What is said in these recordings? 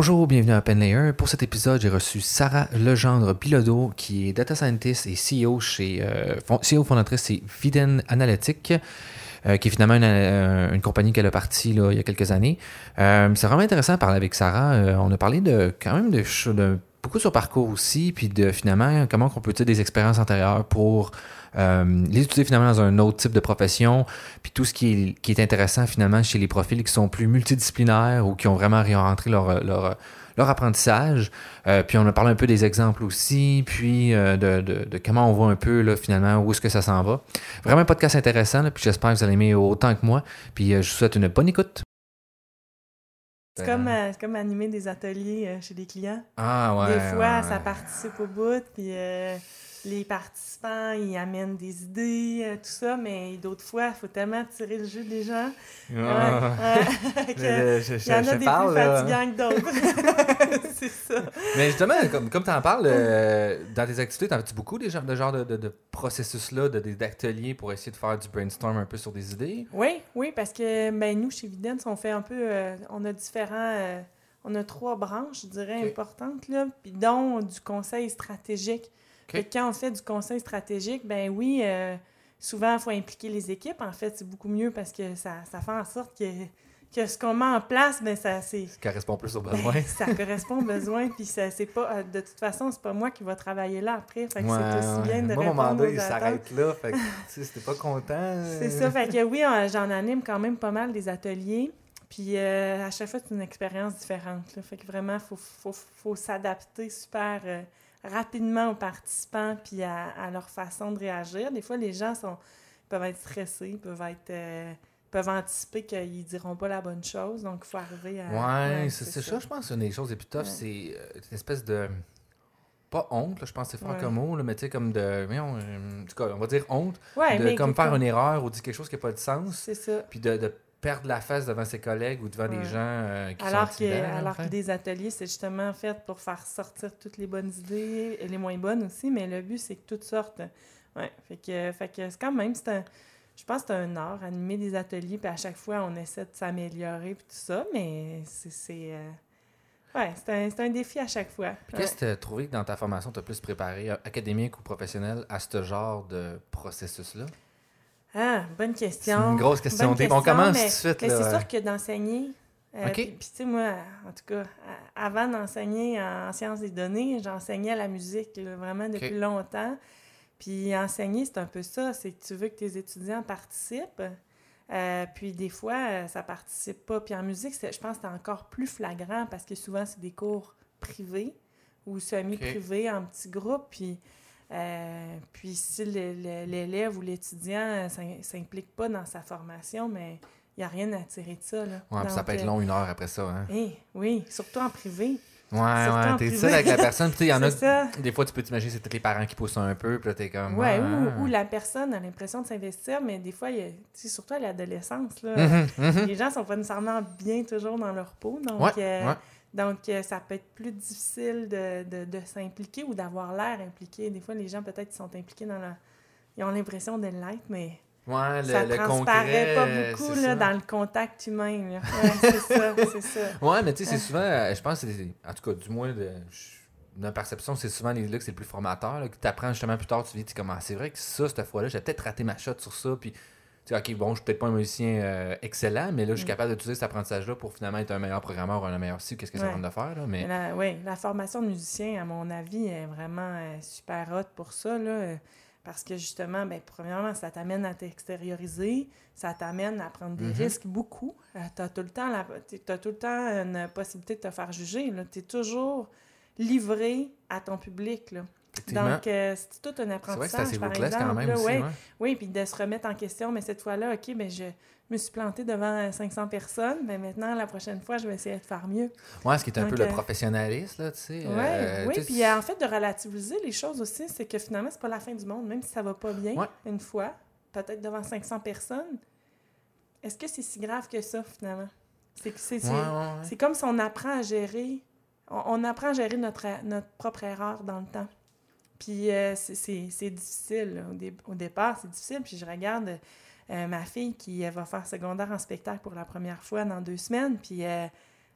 Bonjour, bienvenue à PenLayer. Pour cet épisode, j'ai reçu Sarah Legendre Bilodeau, qui est data scientist et CEO chez euh, CEO fondatrice c'est Viden Analytics, euh, qui est finalement une, euh, une compagnie qu'elle a partie il y a quelques années. C'est vraiment intéressant de parler avec Sarah. On a parlé de quand même de, de beaucoup sur parcours aussi, puis de finalement comment on peut utiliser des expériences antérieures pour euh, les utiliser finalement dans un autre type de profession, puis tout ce qui est, qui est intéressant finalement chez les profils qui sont plus multidisciplinaires ou qui ont vraiment réorienté leur, leur, leur apprentissage. Euh, puis on a parlé un peu des exemples aussi, puis euh, de, de, de comment on voit un peu là, finalement où est-ce que ça s'en va. Vraiment un podcast intéressant, là, puis j'espère que vous allez aimer autant que moi. Puis euh, je vous souhaite une bonne écoute. C'est comme, comme animer des ateliers chez des clients. Ah ouais. des fois, ouais, ça participe au bout, puis les participants, ils amènent des idées, euh, tout ça, mais d'autres fois, il faut tellement tirer le jeu des gens. Ah. Ouais, ouais, que Je- je- Il je- y en je a des parle, plus fatigants que d'autres. c'est ça. Mais justement, comme, comme tu en parles, euh, dans tes activités, t'en as-tu beaucoup des genres, de genre de, de, de processus-là, d'ateliers pour essayer de faire du brainstorm un peu sur des idées? Oui, oui, parce que ben, nous, chez Vidence, on fait un peu. euh, on a différents. on a trois branches, je dirais, importantes, là, puis dont du conseil stratégique. Quand on fait du conseil stratégique, ben oui, euh, souvent, il faut impliquer les équipes. En fait, c'est beaucoup mieux parce que ça, ça fait en sorte que, que ce qu'on met en place, ben ça, c'est. Ça correspond plus aux ben, besoins. ça correspond aux besoins, puis ça, c'est pas. euh, de toute façon, c'est pas moi qui va travailler là après. Fait que c'est aussi bien de Moi, mon répondre mandat, aux il s'arrête là. Fait que, tu sais, t'es pas content... euh, C'est ça, fait que oui, euh, j'en anime quand même pas mal des ateliers. Puis euh, à chaque fois, c'est une expérience différente. là. Fait que vraiment, il faut, faut, faut s'adapter super euh, rapidement aux participants puis à, à leur façon de réagir. Des fois, les gens sont, peuvent être stressés, peuvent être euh, peuvent anticiper qu'ils diront pas la bonne chose. Donc, il faut arriver à. Ouais, c'est c'est ça. Je pense que une des choses les plus tough, Ouais. c'est euh, une espèce de... Pas honte, là, je pense que c'est fort Ouais. comme mot, là, mais tu sais, comme de... voyons, euh, en tout cas, on va dire honte, de mais comme faire une erreur ou dire quelque chose qui n'a pas de sens, C'est ça. puis de, de perdre la face devant ses collègues ou devant des gens euh, qui Alors sont que, alors que des ateliers, c'est justement fait pour faire sortir toutes les bonnes idées et les moins bonnes aussi, mais le but, c'est que toutes sortent. Ouais, fait que, fait que c'est quand même, c'est un, je pense que c'est un art, animer des ateliers, puis à chaque fois, on essaie de s'améliorer, puis tout ça, mais c'est, c'est, euh, ouais, c'est un, c'est un défi à chaque fois. Puis Qu'est-ce que tu as trouvé que dans ta formation, tu as plus préparé, euh, académique ou professionnel, à ce genre de processus-là? Ah, bonne C'est question. une grosse question. Dave. On question, commence mais- tout de suite. Mais là. c'est sûr que d'enseigner. euh, OK. Puis, tu sais, moi, en tout cas, avant d'enseigner en sciences des données, j'enseignais à la musique là, vraiment depuis longtemps. Puis enseigner, c'est un peu ça. C'est que tu veux que tes étudiants participent. euh, puis des fois, euh, ça participe pas. Puis en musique, c'est- je pense que c'est encore plus flagrant parce que souvent, c'est des cours privés ou semi-privés en petits groupes. Puis, euh, puis si l'élève ou l'étudiant euh, s'im- s'implique pas dans sa formation, mais il n'y a rien à tirer de ça. Là. Ouais, ça peut être euh, long une heure après ça. Hein? eh, oui, surtout en privé. Ouais, ouais, t'es seul avec la personne. Puis tu sais, il y en a. Ça. Des fois, tu peux t'imaginer, c'est peut-être les parents qui poussent un peu. Puis là, t'es comme. Ouais, ah. ou, ou la personne a l'impression de s'investir, mais des fois, il y a, surtout à l'adolescence, là, Mhm, mhm. les gens sont pas nécessairement bien toujours dans leur peau. Donc, Ouais, euh, ouais. Donc euh, ça peut être plus difficile de, de, de s'impliquer ou d'avoir l'air impliqué. Des fois, les gens, peut-être, sont impliqués dans la. Ils ont l'impression de l'être, mais Ouais, le, ça le transparaît concret, pas beaucoup là, dans le contact humain. Ouais, c'est ça, c'est ça. Ouais, mais tu sais, c'est souvent, euh, je pense, en tout cas, du moins, de, de perception, c'est souvent les là que c'est le plus formateur, là, que tu apprends justement plus tard, tu dis, tu comme, Ah, c'est vrai que ça, cette fois-là, j'ai peut-être raté ma shot sur ça, puis, tu sais, ok, bon, je suis peut-être pas un musicien euh, excellent, mais là, je suis Mm. capable d'utiliser cet apprentissage-là pour finalement être un meilleur programmeur ou un meilleur ci, qu'est-ce que ça va me faire, là, mais. La, oui, la formation de musicien, à mon avis, est vraiment euh, super hot pour ça, là, euh, parce que justement, ben, premièrement, ça t'amène à t'extérioriser, ça t'amène à prendre des Mhm. risques beaucoup. tu as tout le temps la, t'as tout le temps une possibilité de te faire juger. Tu es toujours livré à ton public. Là. Donc, euh, c'est tout un c'est vrai apprentissage. que c'est par ruthless quand exemple, même là, aussi, ouais. ouais. Oui, puis de se remettre en question, mais cette fois-là, OK, ben je me suis plantée devant 500 personnes, mais maintenant, la prochaine fois, je vais essayer de faire mieux. Ouais, ce qui est un Donc, peu le euh, professionnalisme, là, tu sais. Ouais, euh, oui, puis euh, en fait, de relativiser les choses aussi, c'est que finalement, c'est pas la fin du monde, même si ça va pas bien une fois, peut-être devant 500 personnes. Est-ce que c'est si grave que ça, finalement? C'est que c'est comme si on apprend à gérer, on, on apprend à gérer notre, notre propre erreur dans le temps. Puis euh, c'est- difficile. là. Au, dé- au départ, c'est difficile. Puis je regarde euh, ma fille qui euh, va faire secondaire en spectacle pour la première fois dans deux semaines. Puis euh,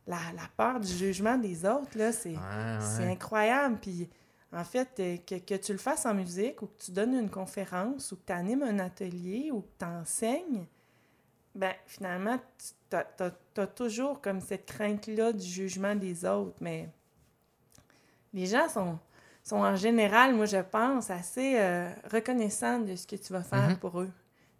la, la peur du jugement des autres, là, c'est Ouais, ouais. c'est incroyable. Puis, en fait, que, que tu le fasses en musique ou que tu donnes une conférence ou que tu animes un atelier ou que tu enseignes, ben finalement, tu as, toujours comme cette crainte-là du jugement des autres. Mais les gens sont, sont en général, moi je pense, assez euh, reconnaissants de ce que tu vas faire Mhm. pour eux.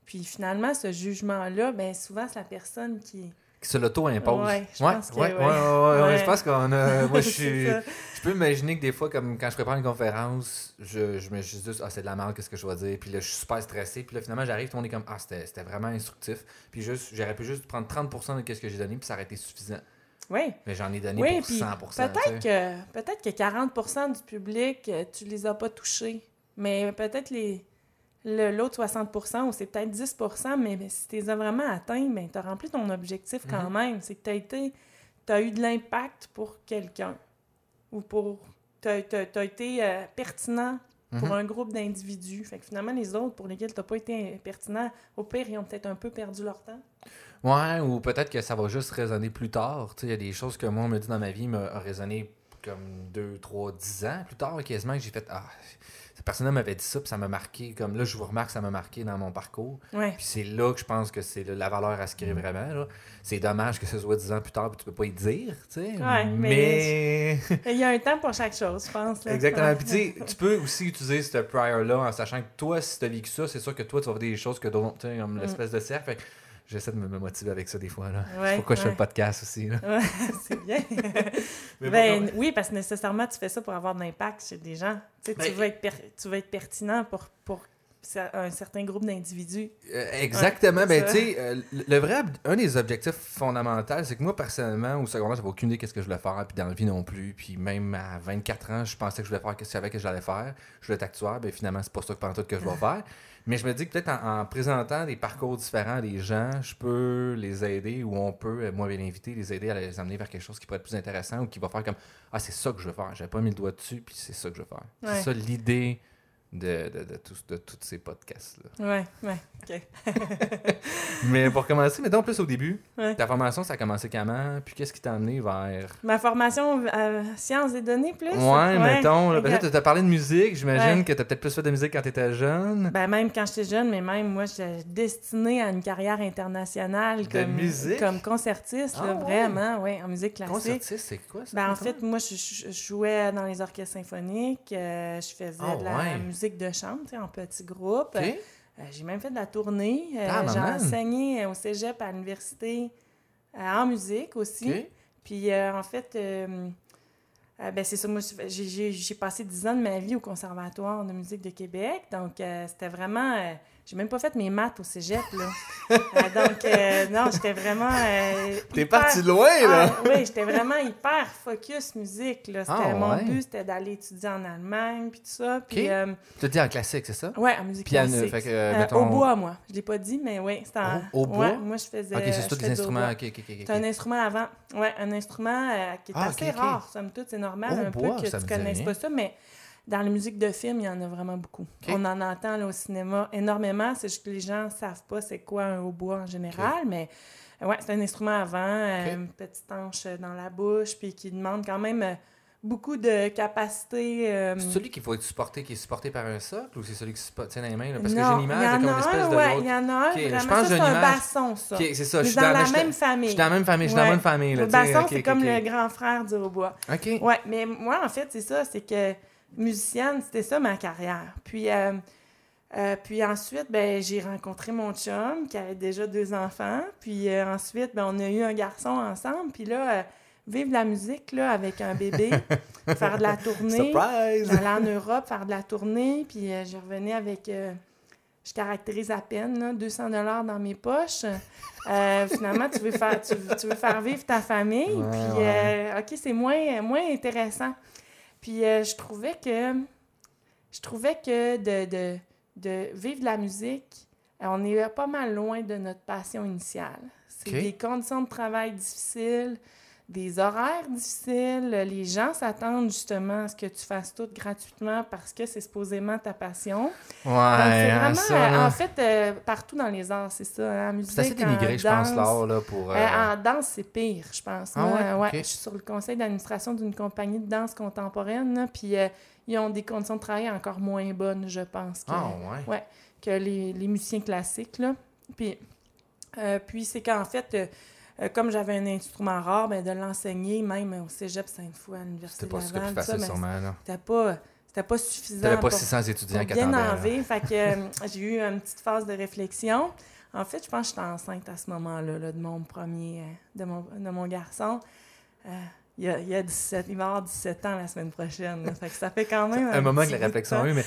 Puis finalement, ce jugement-là, ben souvent, c'est la personne qui... Qui se l'auto-impose. Ouais, je ouais, pense ouais, ouais. ouais, ouais, ouais, Ouais. Je pense qu'on a. Moi, je suis. Je peux imaginer que des fois, comme quand je prépare une conférence, je, je me dis juste, ah, c'est de la merde, qu'est-ce que je vais dire? Puis là, je suis super stressé. Puis là, finalement, j'arrive, tout le monde est comme, ah, c'était c'était vraiment instructif. Puis juste, j'aurais pu juste prendre 30% de ce que j'ai donné, puis ça aurait été suffisant. Oui, Mais j'en ai donné Oui, pour puis 100%. peut-être que, peut que 40 du public, euh, tu les as pas touchés. Mais peut-être les le- l'autre 60% ou c'est peut-être 10 mais, mais si tu les as vraiment atteints, ben, tu as rempli ton objectif quand Mhm. même. C'est que tu as eu de l'impact pour quelqu'un. Ou pour. Tu as, été euh, pertinent pour Mhm. un groupe d'individus. Fait que finalement, les autres pour lesquels tu n'as pas été pertinent, au pire, ils ont peut-être un peu perdu leur temps. Ouais, ou peut-être que ça va juste résonner plus tard. Tu sais, Il y a des choses que moi, on me dit dans ma vie, m'a a résonné comme 2, 3, 10 ans plus tard, quasiment, que j'ai fait Ah, cette personne-là m'avait dit ça, puis ça m'a marqué. Comme là, je vous remarque, ça m'a marqué dans mon parcours. Ouais. Puis c'est là que je pense que c'est la valeur à se Mm. créer vraiment. là. C'est dommage que ce soit 10 ans plus tard, puis tu peux pas y dire. Tu sais. Ouais, mais. Il y a un temps pour chaque chose, je pense. là. Exactement. Puis tu sais, tu peux aussi utiliser ce prior-là en sachant que toi, si tu as vécu ça, c'est sûr que toi, tu vas voir des choses que d'autres, tu sais, comme Mm. l'espèce de cercle. Fait j'essaie de me motiver avec ça des fois. Là. Ouais, c'est pourquoi je fais le podcast aussi. Là. Ouais, c'est bien. Mais ben, oui, parce que nécessairement, tu fais ça pour avoir de l'impact chez des gens. Tu, sais, tu, Ben, veux, être per- tu veux être pertinent pour, pour un certain groupe d'individus. Euh, exactement. Ouais, ben, ça. tu sais, euh, le vrai, un des objectifs fondamentaux, c'est que moi, personnellement, au secondaire, j'avais aucune idée qu'est-ce que je voulais faire, puis dans la vie non plus. Puis même à 24 ans, je pensais que je voulais faire qu'est-ce que je savais que j'allais faire. Je voulais être actuaire, ben finalement, c'est pas ça que pendant tout que je vais faire. Mais je me dis que peut-être en, en présentant des parcours différents à des gens, je peux les aider ou on peut, euh, moi, bien l'inviter, les aider à les amener vers quelque chose qui pourrait être plus intéressant ou qui va faire comme Ah, c'est ça que je veux faire. J'avais pas mis le doigt dessus, puis c'est ça que je veux faire. Ouais. C'est ça l'idée de, de, de, tous- de tous ces podcasts-là. Ouais, ouais, OK. Mais pour commencer, mettons plus au début, Ouais. ta formation, ça a commencé comment? Puis qu'est-ce qui t'a amené vers? Ma formation euh, sciences des données, plus? Ouais, mettons. là, Ok. Peut-être tu as parlé de musique. J'imagine Ouais. que tu as peut-être plus fait de musique quand tu étais jeune. Ben, même quand j'étais jeune, mais même moi, j'étais destinée à une carrière internationale De comme, musique? comme concertiste, Ah, ouais? vraiment, ouais, en musique classique. Concertiste, c'est quoi ça? Ben, en fait, moi, je, jouais dans les orchestres symphoniques, euh, je faisais Ah, de la ouais. Musique de chambre, en petits groupes. Ok. Euh, j'ai même fait de la tournée. Euh, Ah, j'ai enseigné au cégep à l'université euh, en musique aussi. Puis, euh, en fait, euh, euh, ben, c'est ça, moi, j'ai- passé 10 ans de ma vie au Conservatoire de musique de Québec. Donc, euh, c'était vraiment... j'ai même pas fait mes maths au cégep, là. Euh, donc, euh, non, j'étais vraiment... euh, T'es hyper- parti loin, là! ah, oui, j'étais vraiment hyper focus musique. Là. C'était, Ah, mon ouais. but, c'était d'aller étudier en Allemagne, puis tout ça. Puis, Ok. euh, Tu dis en classique, c'est ça? ouais, en musique Piano, classique. fait que, mettons- Au bois, moi. Je l'ai pas dit, mais oui, c'était en... Au- bois? Ouais, moi, je faisais... Ok, c'est tous au instruments. bois. Ok, ok, ok. ok. C'est un instrument avant. Ouais, un instrument qui est Ah, assez rare, somme toute. C'est normal Au un bois, peu que tu connaisses rien. pas ça, mais dans la musique de film, il y en a vraiment beaucoup. On en entend là, au cinéma énormément. C'est juste que les gens savent pas c'est quoi un hautbois en général, mais euh, ouais, c'est un instrument avant, euh, Ok. une petite hanche dans la bouche, puis qui demande quand même euh, beaucoup de capacité. euh, C'est celui qu'il faut être supporté, qui est supporté par un socle ou c'est celui qui se tient dans les mains? là? Parce que j'ai une image, il y là, en comme a une espèce de. ouais, il y en a un, Ok, je pense c'est un basson, ça. C'est ça. Je suis dans, la même famille. Je suis dans la même famille. Je suis dans la Ouais. même famille. Là, Le basson, c'est comme le grand frère du hautbois. Ok. Ouais, mais moi, en fait, c'est ça, c'est que musicienne, c'était ça ma carrière. Puis, euh, euh, puis ensuite, ben, j'ai rencontré mon chum qui avait déjà deux enfants. Puis euh, ensuite, ben, on a eu un garçon ensemble. Puis là, vivre la musique là, avec un bébé, faire de la tournée, Surprise! aller en Europe, faire de la tournée. Puis je revenais avec, je caractérise à peine, là, 200 dollars dans mes poches. Euh, finalement, tu veux, faire, tu, tu veux faire vivre ta famille. Ouais, puis, ouais. euh, OK, c'est moins, moins intéressant. Puis euh, je trouvais que je trouvais que de, de, de vivre de la musique, euh, on est pas mal loin de notre passion initiale. C'est des conditions de travail difficiles, des horaires difficiles. Les gens s'attendent justement à ce que tu fasses tout gratuitement parce que c'est supposément ta passion. Ouais, c'est hein, vraiment, en fait, euh, partout dans les arts, c'est ça. Hein, en musique, c'est assez dénigré, je pense, l'art, là, pour... Euh, euh, en danse, c'est pire, je pense. Ah, ouais? Je suis sur le conseil d'administration d'une compagnie de danse contemporaine, puis ils ont des conditions de travail encore moins bonnes, je pense. Que, ah, ouais? Ouais, que les, les musiciens classiques, là. Puis, puis c'est qu'en fait euh, comme j'avais un instrument rare, ben, de l'enseigner, même au cégep Sainte-Foy, à l'Université. C'était pas plus facile, sûrement, là. C'était pas... C'était pas suffisant. T'avais pas 600 étudiants qui bien enlever. Fait que euh, j'ai eu une petite phase de réflexion. En fait, je pense que j'étais enceinte à ce moment-là, là, de mon premier, euh, de mon, de mon garçon. Il, y a, il, a 17, il va avoir 17 ans la semaine prochaine. Fait que ça fait quand même. un, moment que la réflexion a eu. Mais,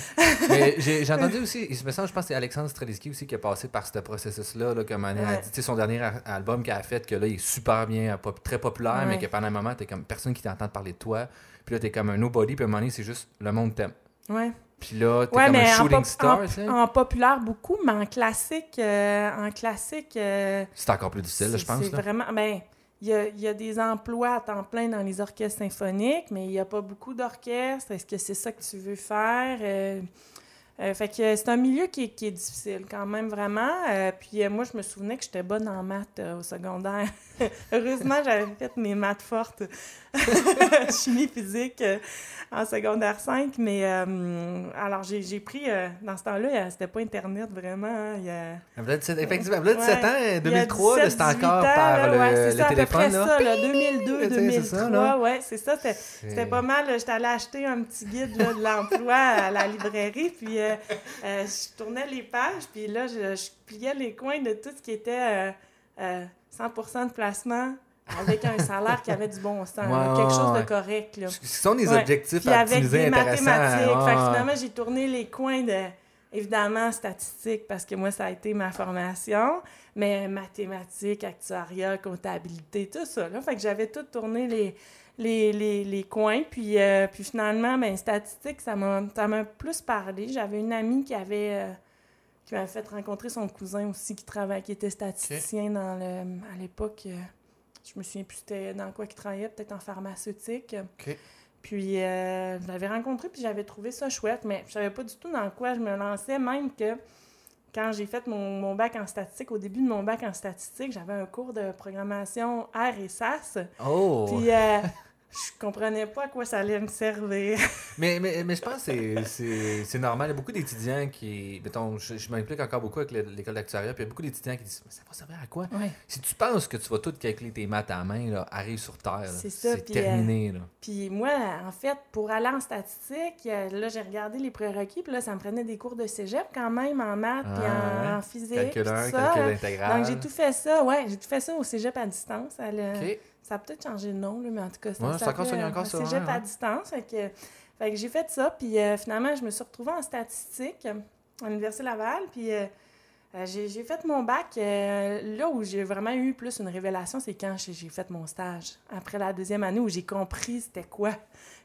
mais j'ai entendu aussi, il me semble, je pense que c'est Alexandre Streliski aussi qui a passé par ce processus-là. Là, comme année, a dit, son dernier album qu'il a fait, que là, il est super bien, très populaire, mais que pendant un moment, t'es comme personne qui t'entend parler de toi. Puis là, t'es comme un nobody, puis à un moment donné, c'est juste le monde t'aime. Ouais. Puis là, t'es comme un shooting star, en, en, populaire beaucoup, mais en classique, euh, en classique. Euh, c'est encore plus difficile, je pense. C'est vraiment. Ben, il y, a, des emplois à temps plein dans les orchestres symphoniques, mais il n'y a pas beaucoup d'orchestres. Est-ce que c'est ça que tu veux faire? Euh, euh, fait que c'est un milieu qui est, difficile quand même, vraiment. Euh, puis moi, je me souvenais que j'étais bonne en maths au secondaire. Heureusement, j'avais fait mes maths fortes. Chimie, physique en secondaire 5. Mais euh, alors, j'ai pris, euh, dans ce temps-là, c'était pas Internet vraiment. Hein, il y a... Effectivement, là, 17 ans, 2003, c'était encore par le, ouais, le téléphone. C'est ça, 2002, 2003, ouais, c'est ça. C'était pas mal. J'étais allée acheter un petit guide de l'emploi à la librairie, puis euh, je tournais les pages, puis là, je, je, pliais les coins de tout ce qui était 100% de placement avec un salaire qui avait du bon sens, quelque chose de correct. Là. Ce sont des objectifs Puis avec des mathématiques. finalement, j'ai tourné les coins de, évidemment, statistiques, parce que moi, ça a été ma formation, mais mathématiques, actuariat, comptabilité, tout ça. Là. Fait que j'avais tout tourné les, les, les, les coins. Puis, euh, puis finalement, ben, statistiques, ça m'a plus parlé. J'avais une amie qui avait... Euh, qui m'avait fait rencontrer son cousin aussi qui travaille, qui était statisticien dans le, à l'époque. Euh, je me souviens plus c'était dans quoi qu'il travaillait, peut-être en pharmaceutique. Puis euh, je l'avais rencontré, puis j'avais trouvé ça chouette, mais je savais pas du tout dans quoi je me lançais, même que quand j'ai fait mon, mon, bac en statistique, au début de mon bac en statistique, j'avais un cours de programmation R et SAS. Oh! Puis euh, je comprenais pas à quoi ça allait me servir. mais, mais, mais je pense que c'est normal. Il y a beaucoup d'étudiants qui. Mettons, je, je m'implique encore beaucoup avec l'école d'actuariat, puis il y a beaucoup d'étudiants qui disent Ça va servir à quoi? Si tu penses que tu vas tout calculer tes maths à main, là, arrive sur Terre. C'est terminé. Euh, puis moi, en fait, pour aller en statistique, euh, là, j'ai regardé les prérequis, puis là, ça me prenait des cours de cégep quand même en maths, puis en, ah, physique. Calculeur, calcul intégral. Donc j'ai tout fait ça, ouais, j'ai tout fait ça au cégep à distance. À ça a peut-être changé de nom, mais en tout cas, ouais, ça encore, encore ça. Cégep à distance. Fait que, fait que j'ai fait ça. Puis euh, finalement, je me suis retrouvée en statistique à l'Université Laval. Puis euh, euh, j'ai fait mon bac. là où j'ai vraiment eu plus une révélation, c'est quand j'ai fait mon stage. Après la deuxième année où j'ai compris c'était quoi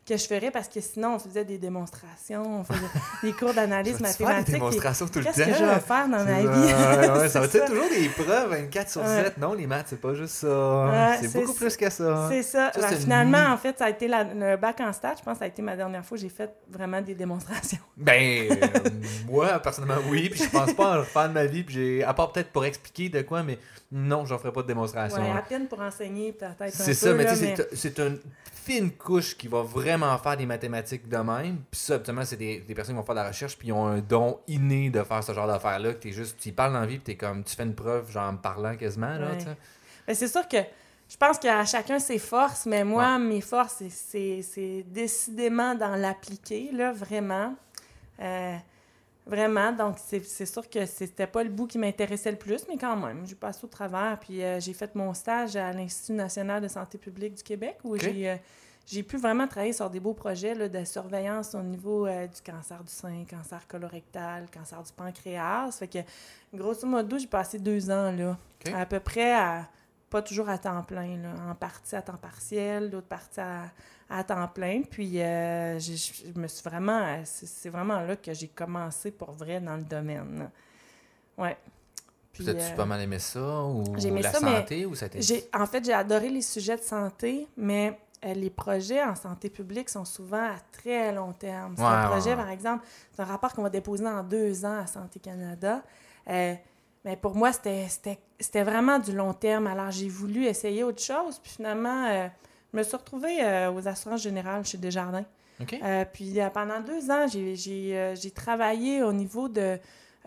que je ferais parce que sinon, on faisait des démonstrations, on faisait des cours d'analyse mathématique. des démonstrations tout le temps. Qu'est-ce que je vais faire dans ma vie? ça va être toujours des preuves 24 sur 7. Non, les maths, c'est pas juste ça. c'est beaucoup plus que ça. C'est ça. Ben, finalement, en fait, ça a été le bac en stage. Je pense que ça a été ma dernière fois où j'ai fait vraiment des démonstrations. Ben, euh, moi, personnellement, oui. Puis je pense pas en refaire de ma vie. Puis j'ai, à part peut-être pour expliquer de quoi, mais non, j'en ferai pas de démonstration. Ouais, à peine pour enseigner, peut-être. C'est ça, mais tu sais, c'est une fine couche qui va vraiment faire des mathématiques de même. Puis ça, absolument, c'est des, des, personnes qui vont faire de la recherche, puis ils ont un don inné de faire ce genre d'affaires-là, que t'es juste, tu parles dans la vie, puis t'es comme, tu fais une preuve, genre en me parlant quasiment, là, tu. Mais c'est sûr que je pense qu'à chacun ses forces, mais moi, mes forces, c'est décidément dans l'appliquer, là, vraiment. Euh, Vraiment, donc c'est sûr que c'était pas le bout qui m'intéressait le plus, mais quand même, j'ai passé au travers. Puis euh, j'ai fait mon stage à l'Institut national de santé publique du Québec où euh, j'ai pu vraiment travailler sur des beaux projets là, de surveillance au niveau euh, du cancer du sein, cancer colorectal, cancer du pancréas. Fait que, grosso modo, j'ai passé deux ans là, à peu près à pas toujours à temps plein, là, en partie à temps partiel, d'autres parties à, à, temps plein. Puis euh, je me suis vraiment, c'est vraiment là que j'ai commencé pour vrai dans le domaine. Ouais. Puis, as-tu euh, pas mal aimé ça ou la ça, santé ou ça en fait, j'ai adoré les sujets de santé, mais euh, les projets en santé publique sont souvent à très long terme. C'est Ouais, un projet, ouais. par exemple, c'est un rapport qu'on va déposer dans deux ans à Santé Canada. Euh, mais pour moi, c'était, vraiment du long terme. Alors, j'ai voulu essayer autre chose. Puis finalement, euh, je me suis retrouvée euh, aux assurances générales chez Desjardins. Euh, puis euh, pendant deux ans, j'ai, euh, travaillé au niveau de...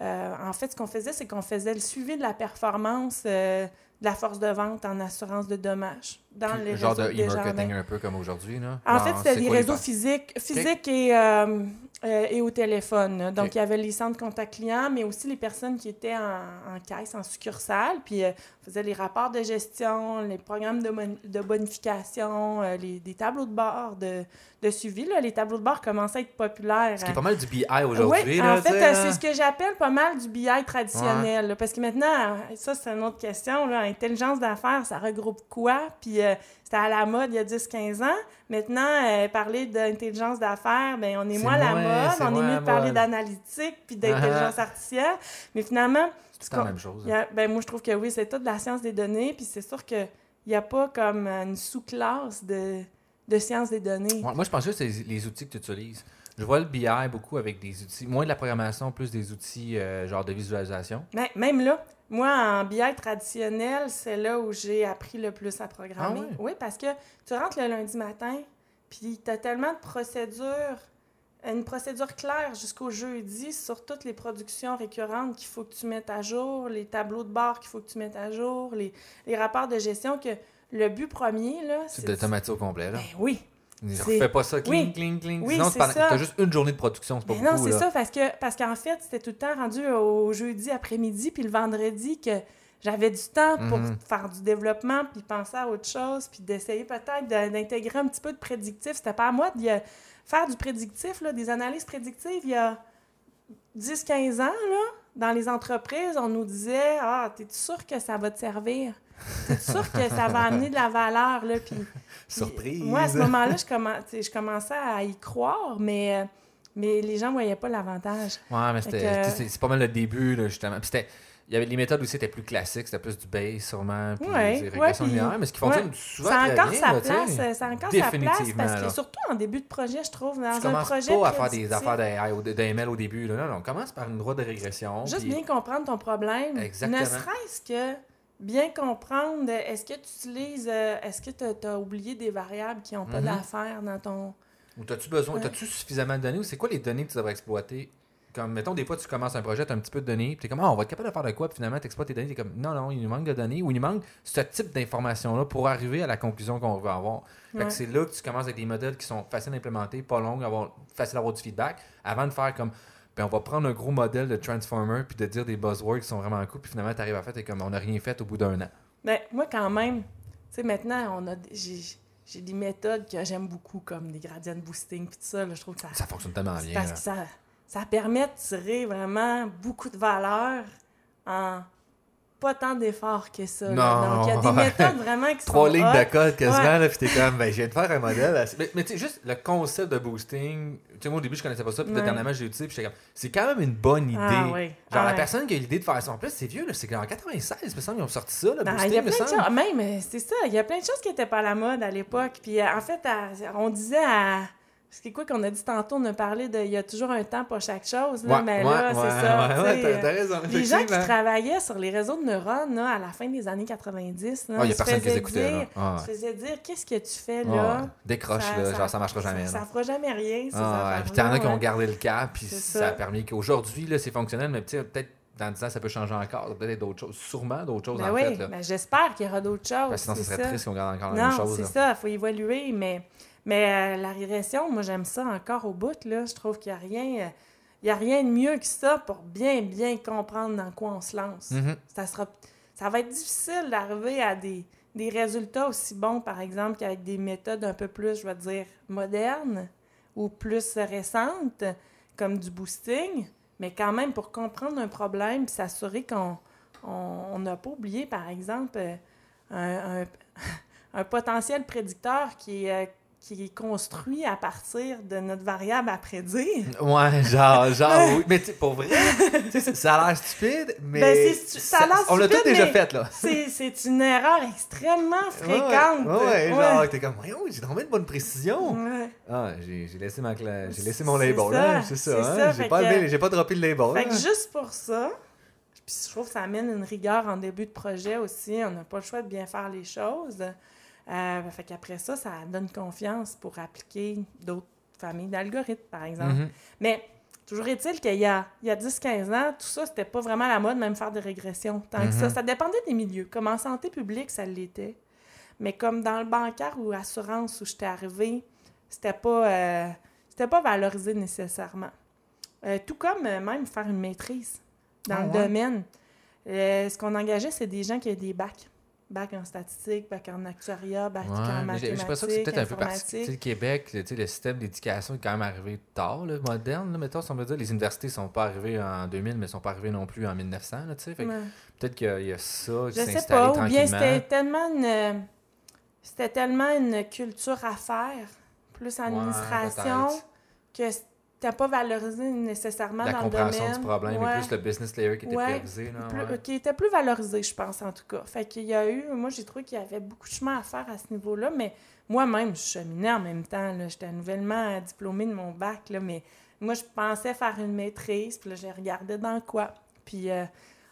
euh, en fait, ce qu'on faisait, c'est qu'on faisait le suivi de la performance euh, de la force de vente en assurance de dommages dans les genre de e-marketing un peu comme aujourd'hui, là. En fait, c'était des réseaux physiques, physiques et, euh, euh, et au téléphone. là. Donc, il y avait les centres contact clients, mais aussi les personnes qui étaient en, en caisse, en succursale. Puis, euh, on faisait les rapports de gestion, les programmes de, bonification, euh, les, des tableaux de bord de, de suivi. Là. Les tableaux de bord commençaient à être populaires. Ce qui est pas mal du BI aujourd'hui, oui, en fait, c'est ce que j'appelle pas mal du BI traditionnel. là, parce que maintenant, ça, c'est une autre question. Là, intelligence d'affaires, ça regroupe quoi? Puis euh, c'était à la mode il y a 10-15 ans. Maintenant, euh, parler d'intelligence d'affaires, ben, on est, moins à la mode. On est mieux de parler d'analytique puis d'intelligence artificielle. Mais finalement, C'est la même chose. a- ben, moi, je trouve que oui, c'est toute la science des données. Puis c'est sûr qu'il n'y a pas comme une sous-classe de, de science des données. Ouais, moi, je pense que c'est les outils que tu utilises. Je vois le BI beaucoup avec des outils, moins de la programmation, plus des outils euh, genre de visualisation. Mais même là, moi, en BI traditionnel, c'est là où j'ai appris le plus à programmer. Ah? Oui, parce que tu rentres le lundi matin, puis tu as tellement de procédures, une procédure claire jusqu'au jeudi sur toutes les productions récurrentes qu'il faut que tu mettes à jour, les tableaux de bord qu'il faut que tu mettes à jour, les, les rapports de gestion, que le but premier, là, C'est d'automatiser au complet, là. Ben oui, Ne refais pas ça, cling, oui. cling, cling. Oui, Sinon, c'est tu ça. as juste une journée de production, c'est pas Mais beaucoup, non, c'est ça, parce que parce qu'en fait, c'était tout le temps rendu au jeudi après-midi, puis le vendredi que j'avais du temps pour Mhm. faire du développement, puis penser à autre chose, puis d'essayer peut-être d'intégrer un petit peu de prédictif. C'était pas à moi de faire du prédictif, là, des analyses prédictives il y a 10-15 ans, là, dans les entreprises, on nous disait « Ah, t'es sûr que ça va te servir? Sûr que ça va amener de la valeur? » là, puis puis, Surprise! Moi, à ce moment-là, je, commen- je commençais à y croire, mais, mais les gens ne voyaient pas l'avantage. Ouais, mais que- c'est pas mal le début, là, justement. Puis c'était, il y avait les méthodes aussi étaient plus classiques, c'était plus du base, sûrement, puis Ouais, des ouais, régressions puis- linéaires, mais ce qui ouais. fonctionne souvent Ça a encore bien, sa là, place, ça a encore sa place parce que surtout en début de projet, je trouve, dans Tu un projet pas à faire des affaires de, AI ou de, de ML au début. Là. Non, non, on commence par une droite de régression. Juste puis- bien comprendre ton problème. Exactement. Ne serait-ce que bien comprendre, est-ce que tu utilises, euh, est-ce que tu as, oublié des variables qui n'ont pas Mhm. d'affaires dans ton... Ou as-tu besoin, Ouais. as-tu suffisamment de données ou c'est quoi les données que tu devrais exploiter? Comme, mettons, des fois, tu commences un projet, tu as un petit peu de données, puis t'es comme, ah, on va être capable de faire de quoi, puis finalement, tu exploites tes données, t'es comme, non, non, il nous manque de données, ou il nous manque ce type d'informations-là pour arriver à la conclusion qu'on veut avoir. Fait Ouais. que c'est là que tu commences avec des modèles qui sont faciles à implémenter, pas longs, avoir, faciles d'avoir du feedback, avant de faire comme, ben, on va prendre un gros modèle de Transformer, puis de dire des buzzwords qui sont vraiment cool, puis finalement, tu arrives à faire, t'es comme, on n'a rien fait au bout d'un an. Ben, moi, quand même, tu sais, maintenant, on a j'ai des méthodes que j'aime beaucoup, comme des gradients de boosting, puis tout ça, là, je trouve que ça... Ça fonctionne tellement bien. parce là. que ça, ça permet de tirer vraiment beaucoup de valeur en pas tant d'efforts que ça. Non. Donc, il y a des méthodes vraiment qui Trois sont lignes hot. de code quasiment, Ouais. là, puis t'es comme, ben, je viens de faire un modèle. assez- Mais, mais tu sais, juste le concept de boosting, tu sais, moi au début, je connaissais pas ça, puis Ouais. dernièrement, j'ai utilisé, puis j'étais comme, c'est quand même une bonne idée. Ah, oui. Genre, Ah, la ouais. personne qui a l'idée de faire ça, en plus, c'est vieux, là, c'est qu'en 96, il me semble, ils ont sorti ça, le Non, boosting, il y a me plein de semble. Même, euh, c'est ça. Il y a plein de choses qui n'étaient pas à la mode à l'époque. Puis, euh, en fait, à- on disait à. C'est quoi qu'on a dit tantôt? On a parlé de. Il y a toujours un temps pour chaque chose. Là, Ouais, mais là, ouais, c'est ça. ouais, t'as- t'as raison, Les gens qui travaillaient sur les réseaux de neurones là, à la fin des années 90, là, Ah, il y a se personne qui les écoutait, là. dire- Ah, se faisaient dire qu'est-ce que tu fais ouais. là? Décroche, Ça- là, ça- genre, ça marchera jamais. Ça, là. ça fera jamais rien. Ah, ouais, affaires-là, puis t'en as qui ont gardé le cap, puis ça. ça. a permis qu'aujourd'hui, là, c'est fonctionnel, mais peut-être dans 10 ans, ça peut changer encore. Peut-être d'autres choses. Sûrement d'autres choses, Ben en oui, fait. Là. ben j'espère qu'il y aura d'autres choses. Parce que sinon, ce serait ça. triste qu'on garde encore la même Non, chose. c'est là. ça, il faut évoluer, mais, mais euh, la régression, moi, j'aime ça encore au bout, là. Je trouve qu'il n'y a rien... euh, il y a rien de mieux que ça pour bien, bien comprendre dans quoi on se lance. Mhm. Ça, sera, ça va être difficile d'arriver à des, des résultats aussi bons, par exemple, qu'avec des méthodes un peu plus, je vais dire, modernes ou plus récentes, comme du boosting. Mais quand même, pour comprendre un problème, puis s'assurer qu'on on n'a pas oublié, par exemple, euh, un, un- un potentiel prédicteur qui est, qui est construit à partir de notre variable à prédire. Ouais, genre, genre, oui. Mais pour vrai, ça a l'air stupide, mais. Ben, c'est stu- ça a l'air On l'a tout stupide, déjà fait, là. C'est une erreur extrêmement fréquente. Ouais, ouais, genre, t'es comme, voyons, j'ai trouvé de bonne précision. Ouais. Ah, j'ai laissé, ma cla- j'ai laissé mon label, là. C'est c'est ça, ça, hein. J'ai pas, que- pas droppé le label. Fait là. que juste pour ça, puis je trouve que ça amène une rigueur en début de projet aussi. On n'a pas le choix de bien faire les choses. Euh, fait qu'après ça, ça donne confiance pour appliquer d'autres familles d'algorithmes, par exemple. Mhm. Mais toujours est-il qu'il y a, il y a 10-15 ans, tout ça, c'était pas vraiment la mode, même faire des régressions. Tant que ça, Mhm. ça dépendait des milieux. Comme en santé publique, ça l'était. Mais comme dans le bancaire ou assurance où j'étais arrivée, c'était pas, euh, c'était pas valorisé nécessairement. Euh, tout comme euh, même faire une maîtrise dans Ah le ouais? domaine. Ce qu'on engageait, c'est des gens qui avaient des bacs. Bac en statistique, bac en actuariat, bac Ouais, en mais j'ai l'impression que c'est mathématiques, peut-être un peu informatique. le Québec, le système d'éducation est quand même arrivé tard, là, moderne, là, mettons, si on veut dire. Les universités sont pas arrivées en 2000, mais sont pas arrivées non plus en 1900, là, tu sais. Fait que Ouais. peut-être qu'il y y a ça qui Je s'est sais installé pas, ou bien c'était tellement une c'était tellement une culture à faire, plus administration, peut-être. que c'était pas valorisé nécessairement La dans le compréhension du problème Ouais. et plus le business layer qui était Ouais, priorisé. Là, Plus- ouais. qui était plus valorisé, je pense, en tout cas. Fait qu'il y a eu, moi, j'ai trouvé qu'il y avait beaucoup de chemin à faire à ce niveau-là, mais moi-même, je cheminais en même temps, là. J'étais nouvellement diplômée de mon bac, là, mais moi, je pensais faire une maîtrise, puis là, j'ai regardé dans quoi. Puis euh,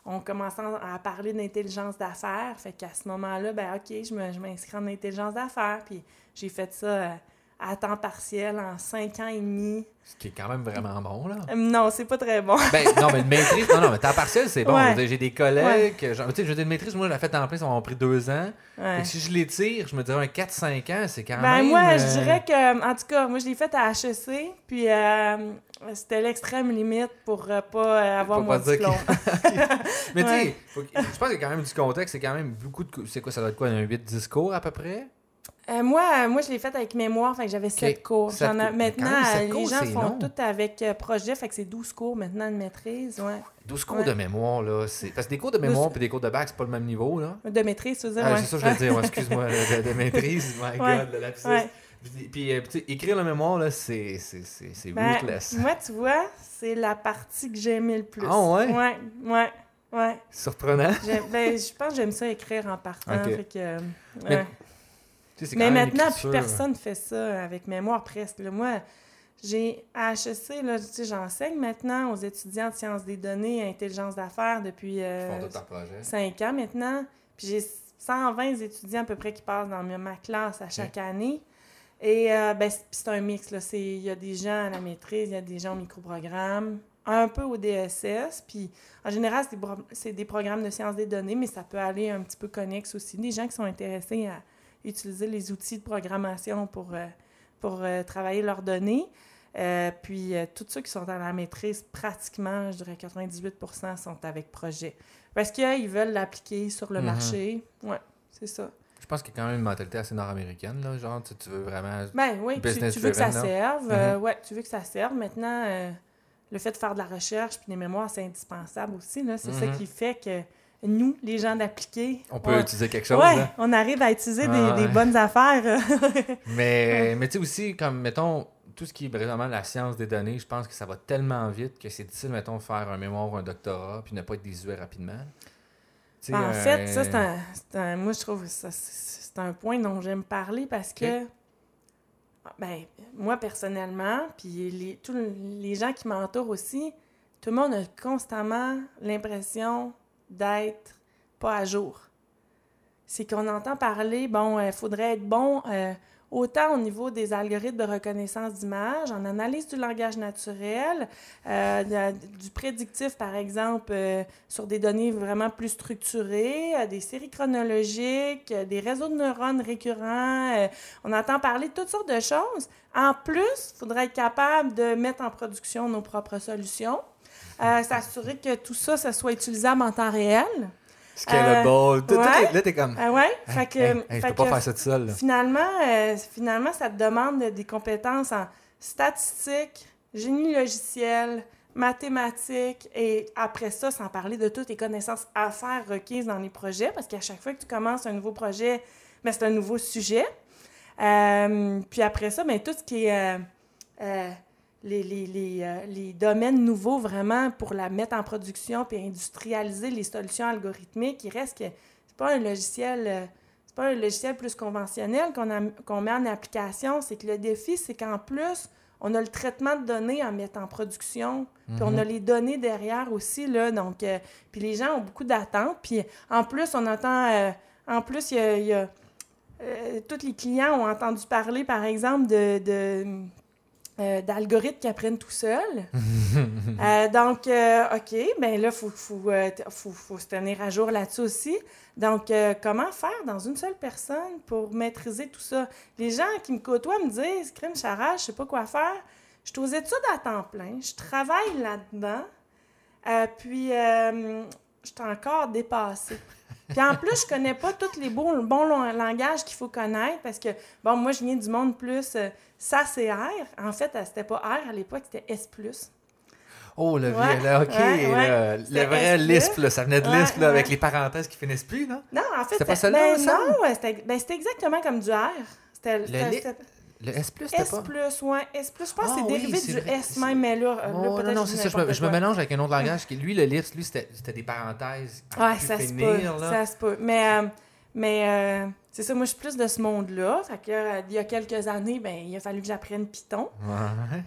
on commençait à parler d'intelligence d'affaires, fait qu'à ce moment-là, ben OK, je me- je m'inscris en intelligence d'affaires, puis j'ai fait ça euh, à temps partiel en cinq ans et demi. Ce qui est quand même vraiment bon, là. Euh, non, c'est pas très bon. Ben, non, mais une maîtrise, non, non, mais temps partiel, c'est bon. Ouais. Je J'ai des collègues, que, genre, tu sais, je veux dire, une maîtrise, moi, je l'ai faite en plein, ça m'a pris deux ans. Ouais. Si je l'étire, je me dirais un 4-5 ans, c'est quand Ben même. moi, je euh, dirais que, en tout cas, moi je l'ai fait à HEC, puis euh, c'était l'extrême limite pour euh, pas euh, avoir mon diplôme. Mais tu Ouais. sais, je pense qu'il y a quand même du contexte, c'est quand même beaucoup de. C'est quoi, ça doit être quoi, un 8-10 cours à peu près? Euh, moi, euh, moi, je l'ai fait avec mémoire, fait que j'avais sept cours. Sept J'en ai- cours. Mais Maintenant, même, les cours, gens font tout avec euh, projet, fait que c'est 12 cours maintenant de maîtrise, ouais. 12 cours Ouais. de mémoire, là. c'est Parce que des cours de mémoire puis des cours de bac, c'est pas le même niveau, là. De maîtrise, tu veux dire, Ah, ouais. C'est ça que je voulais dire, excuse-moi, de, de maîtrise. My. God, le lapsus. Puis, euh, écrire le mémoire, là, c'est c'est- Ben, ruthless. moi, tu vois, c'est la partie que j'aimais le plus. Ah ouais? Ouais, ouais, ouais. Surprenant. Ben, je pense que j'aime ça écrire en partant, fait que... euh, Mais Mais même maintenant, plus personne fait ça avec mémoire presque. là. Moi, j'ai à HEC, là, tu sais, j'enseigne maintenant aux étudiants de sciences des données et intelligence d'affaires depuis euh, font tout leur projet. 5 ans maintenant. Puis j'ai 120 étudiants à peu près qui passent dans ma- classe à chaque année. Et euh, ben, c'est- c'est un mix. là. C'est- Il y a des gens à la maîtrise, il y a des gens au microprogramme, un peu au DSS. Puis en général, c'est des, des programmes de sciences des données, mais ça peut aller un petit peu connexe aussi. Des gens qui sont intéressés à utiliser les outils de programmation pour, euh, pour euh, travailler leurs données. Euh, puis euh, tous ceux qui sont dans la maîtrise, pratiquement, je dirais 98% sont avec projet. Parce qu'ils veulent l'appliquer sur le Mhm. marché. Ouais, c'est ça. Je pense qu'il y a quand même une mentalité assez nord-américaine, là. Genre, tu, tu veux vraiment. Ben oui, tu, tu veux que ça serve. euh, ouais, tu veux que ça serve. Maintenant, le fait de faire de la recherche puis des mémoires, c'est indispensable aussi. là. C'est ça Mhm. qui fait que nous, les gens d'appliquer, On peut utiliser quelque chose, ouais, là. on arrive à utiliser des, Ah, des ouais. bonnes affaires. Mais, mais tu sais aussi, comme, mettons, tout ce qui est vraiment la science des données, je pense que ça va tellement vite que c'est difficile, mettons, de faire un mémoire ou un doctorat puis ne pas être désuet rapidement. Ben, en euh, fait, ça, c'est un, c'est un- Moi, je trouve que c'est un point dont j'aime parler parce que. Ben, moi, personnellement, puis les, tous les gens qui m'entourent aussi, tout le monde a constamment l'impression d'être pas à jour. C'est qu'on entend parler, bon, il faudrait être bon euh, autant au niveau des algorithmes de reconnaissance d'image, en analyse du langage naturel, euh, du prédictif, par exemple, euh, sur des données vraiment plus structurées, euh, des séries chronologiques, euh, des réseaux de neurones récurrents. euh, on entend parler de toutes sortes de choses. En plus, il faudrait être capable de mettre en production nos propres solutions, euh, s'assurer que tout ça, ça soit utilisable en temps réel. Scalable. Tout ouais. est- là, t'es comme. Ah ouais? Fait que, Hey, hey, je fait peux pas que faire ça tout seul. là. Finalement, euh, finalement, ça te demande des compétences en statistique, génie logiciel, mathématiques, et après ça, sans parler de toutes les connaissances à faire requises dans les projets, parce qu'à chaque fois que tu commences un nouveau projet, ben, c'est un nouveau sujet. Euh, puis après ça, ben, tout ce qui est euh, les, les, les, les, domaines nouveaux vraiment pour la mettre en production puis industrialiser les solutions algorithmiques, il reste que c'est pas un logiciel c'est pas un logiciel plus conventionnel qu'on qu'on met en application, c'est que le défi, c'est qu'en plus, on a le traitement de données à mettre en production, puis on a mhm. les données derrière aussi, là, donc, euh, puis les gens ont beaucoup d'attentes, puis en plus, on entend, euh, en plus, il y a, euh, tous les clients ont entendu parler, par exemple, de, euh, d'algorithmes qui apprennent tout seuls. Euh, donc, euh, OK, bien là, il faut, faut, se tenir à jour là-dessus aussi. Donc, comment faire dans une seule personne pour maîtriser tout ça? Les gens qui me côtoient me disent, crime charage, je sais pas quoi faire. Je suis aux études à temps plein, je travaille là-dedans, puis je suis encore dépassée. Puis en plus, je connais pas tous les bons, bons langages qu'il faut connaître parce que, bon, moi, je viens du monde plus ça, c'est R. En fait, c'était pas R à l'époque, c'était S. Oh, le vieux, OK. le vrai Lisp, ça venait de Lisp avec les parenthèses qui finissent plus, non? Non, en fait, c'était pas ça ben, Non, ben, c'était exactement comme du R. C'était le S+, S+, pas... ouais. S+, je pense que c'est ah dérivé du S même, mais là, oh, non, non, c'est ça. Je me, mélange avec un autre langage. Qui, lui, le Lisp, lui, c'était des parenthèses. Ouais, ça se peut. Ça se peut. Mais, euh, mais euh, c'est ça, moi, je suis plus de ce monde-là. Fait que, euh, il y a quelques années, ben, il a fallu que j'apprenne Python.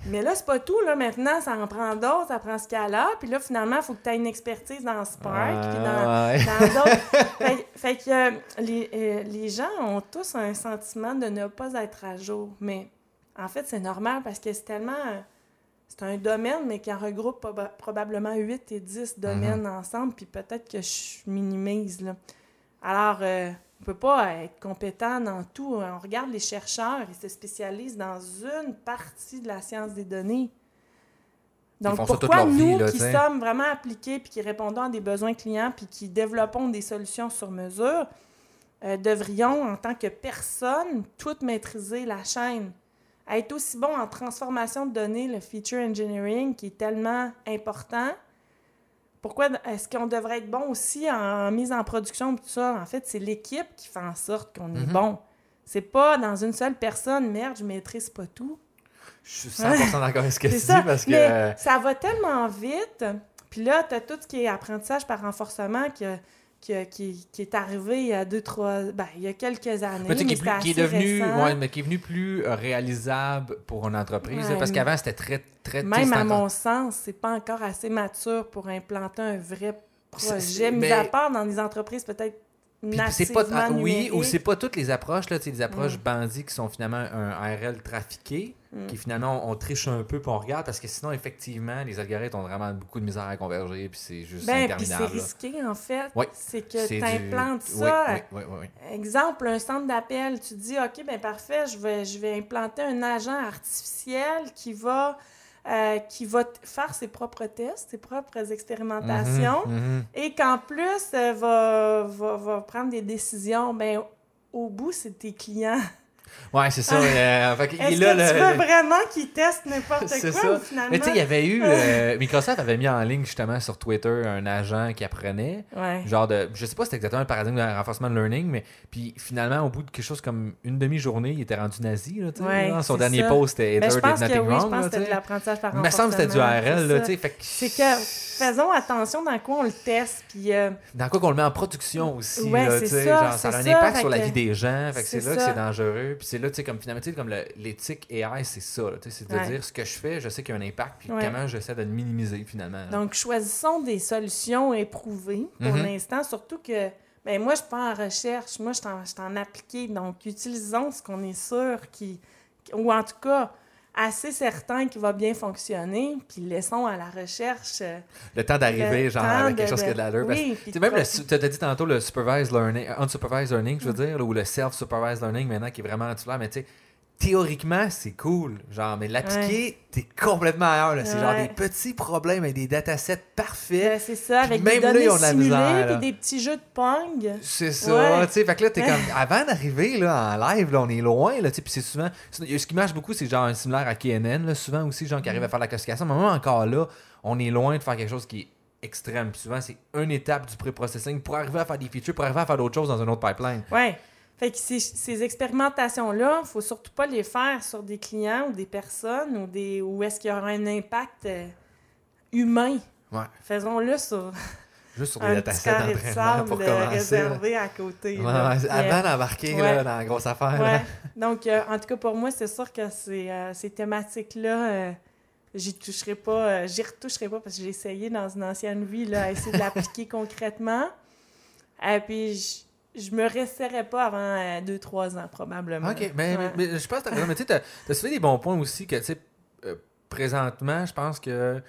Mais là, c'est pas tout. Là. Maintenant, ça en prend d'autres, ça prend Scala. Puis là, finalement, il faut que tu aies une expertise dans Spark. puis dans, d'autres. fait, que euh, les, euh, les, gens ont tous un sentiment de ne pas être à jour. Mais en fait, c'est normal parce que c'est tellement. C'est un domaine, mais qui en regroupe probablement 8 et 10 domaines mm-hmm. ensemble. Puis peut-être que je minimise. Là. Alors. On ne peut pas être compétent dans tout. On regarde les chercheurs, ils se spécialisent dans une partie de la science des données. Donc, pourquoi nous, qui sommes vraiment appliqués, puis qui répondons à des besoins clients, puis qui développons des solutions sur mesure, euh, devrions, en tant que personne, tout maîtriser la chaîne? être aussi bon en transformation de données, le feature engineering, qui est tellement important, pourquoi est-ce qu'on devrait être bon aussi en, mise en production tout ça? En fait, c'est l'équipe qui fait en sorte qu'on est mhm. bon. C'est pas dans une seule personne, merde, je maîtrise pas tout. Je suis 100% d'accord avec ce que tu dis parce que. ça va tellement vite. Puis là, tu as tout ce qui est apprentissage par renforcement que qui, qui, est arrivé il y a deux, trois. Ben, il y a quelques années. Mais, qui, est qui, est devenu, ouais, mais qui est venu plus euh, réalisable pour une entreprise. parce qu'avant, c'était très, très. Même à mon sens, c'est pas encore assez mature pour implanter un vrai projet, mis à part dans des entreprises peut-être c'est pas ah, oui ou c'est pas toutes les approches là des approches bandits qui sont finalement un ARL trafiqué mm. qui finalement on triche un peu puis on regarde parce que sinon effectivement les algorithmes ont vraiment beaucoup de misère à converger puis c'est juste ben, interminable. c'est risqué en fait. C'est que tu implantes ça. Exemple un centre d'appel, tu dis OK ben parfait, je vais je vais implanter un agent artificiel qui va euh, qui va faire ses propres tests, ses propres expérimentations, mhm, mhm. et qu'en plus euh, va, va, va, prendre des décisions, ben, au bout, c'est tes clients. Ouais, c'est ça. Euh, Est-ce que tu veux vraiment qu'ils testent n'importe quoi ça. finalement? Mais tu sais, il y avait eu... Euh, Microsoft avait mis en ligne justement sur Twitter un agent qui apprenait. Genre de... Je sais pas si c'était exactement le paradigme de renforcement de learning, mais puis finalement, au bout de quelque chose comme une demi-journée, il était rendu nazi. Là, ouais, Son dernier post était ben, Either did nothing oui, wrong. Je pense que c'était de l'apprentissage par. Il me semble que c'était du ARL. Là, fait C'est que faisons attention dans quoi on le teste. Puis, euh, Dans quoi qu'on le met en production aussi. Ouais, c'est ça. Genre, ça a un impact sur la vie des gens. c'est là que c'est dangereux. Puis c'est là, tu sais, comme finalement, tu sais, comme l'éthique AI, c'est ça. C'est de dire ce que je fais, je sais qu'il y a un impact, puis comment j'essaie de le minimiser finalement. Donc, choisissons des solutions éprouvées pour mm-hmm. l'instant, surtout que. Ben, moi, je suis pas en recherche, moi, je suis en, en appliqué. Donc, utilisons ce qu'on est sûr qui. Ou en tout cas, assez certain qu'il va bien fonctionner, puis laissons à la recherche. Euh, le temps d'arriver, genre, avec quelque chose qui a de l'allure. Oui, tu même, tu as dit tantôt le supervised learning, unsupervised learning, je veux mm. dire, ou le self-supervised learning maintenant qui est vraiment titulaire, mais tu sais, théoriquement, c'est cool. Genre, mais l'appliquer, t'es complètement ailleurs. C'est genre des petits problèmes avec des datasets parfaits. c'est ça, avec des données là, simulées, puis des petits jeux de Pong. C'est ça, tu sais. Fait que là, t'es comme... Avant d'arriver là, en live, là, on est loin, là, tu sais. Puis c'est souvent... Ce qui marche beaucoup, c'est genre un similaire à KNN, là, souvent aussi, genre qui arrive à faire la classification. Mais même encore là, on est loin de faire quelque chose qui est extrême. Puis souvent, c'est une étape du pré-processing pour arriver à faire des features, pour arriver à faire d'autres choses dans un autre pipeline. Ouais. Fait que ces, ces expérimentations-là, il faut surtout pas les faire sur des clients ou des personnes ou des où est-ce qu'il y aura un impact euh, humain? Ouais. Faisons-le sur Juste sur des datasets de d'entraînement pour euh, commencer. réservé à côté. Ouais, avant d'embarquer Ouais. dans la grosse affaire. Donc, euh, en tout cas, pour moi, c'est sûr que ces, euh, ces thématiques-là, euh, j'y toucherai pas, j'y retoucherai pas parce que j'ai essayé dans une ancienne vie là, à essayer de l'appliquer concrètement. Et puis, je, me resterai pas avant 2-3 ans, probablement. OK, mais, Ouais. mais- mais je pense que tu t'as as soulevé des bons points aussi que, tu sais, euh, présentement, je pense que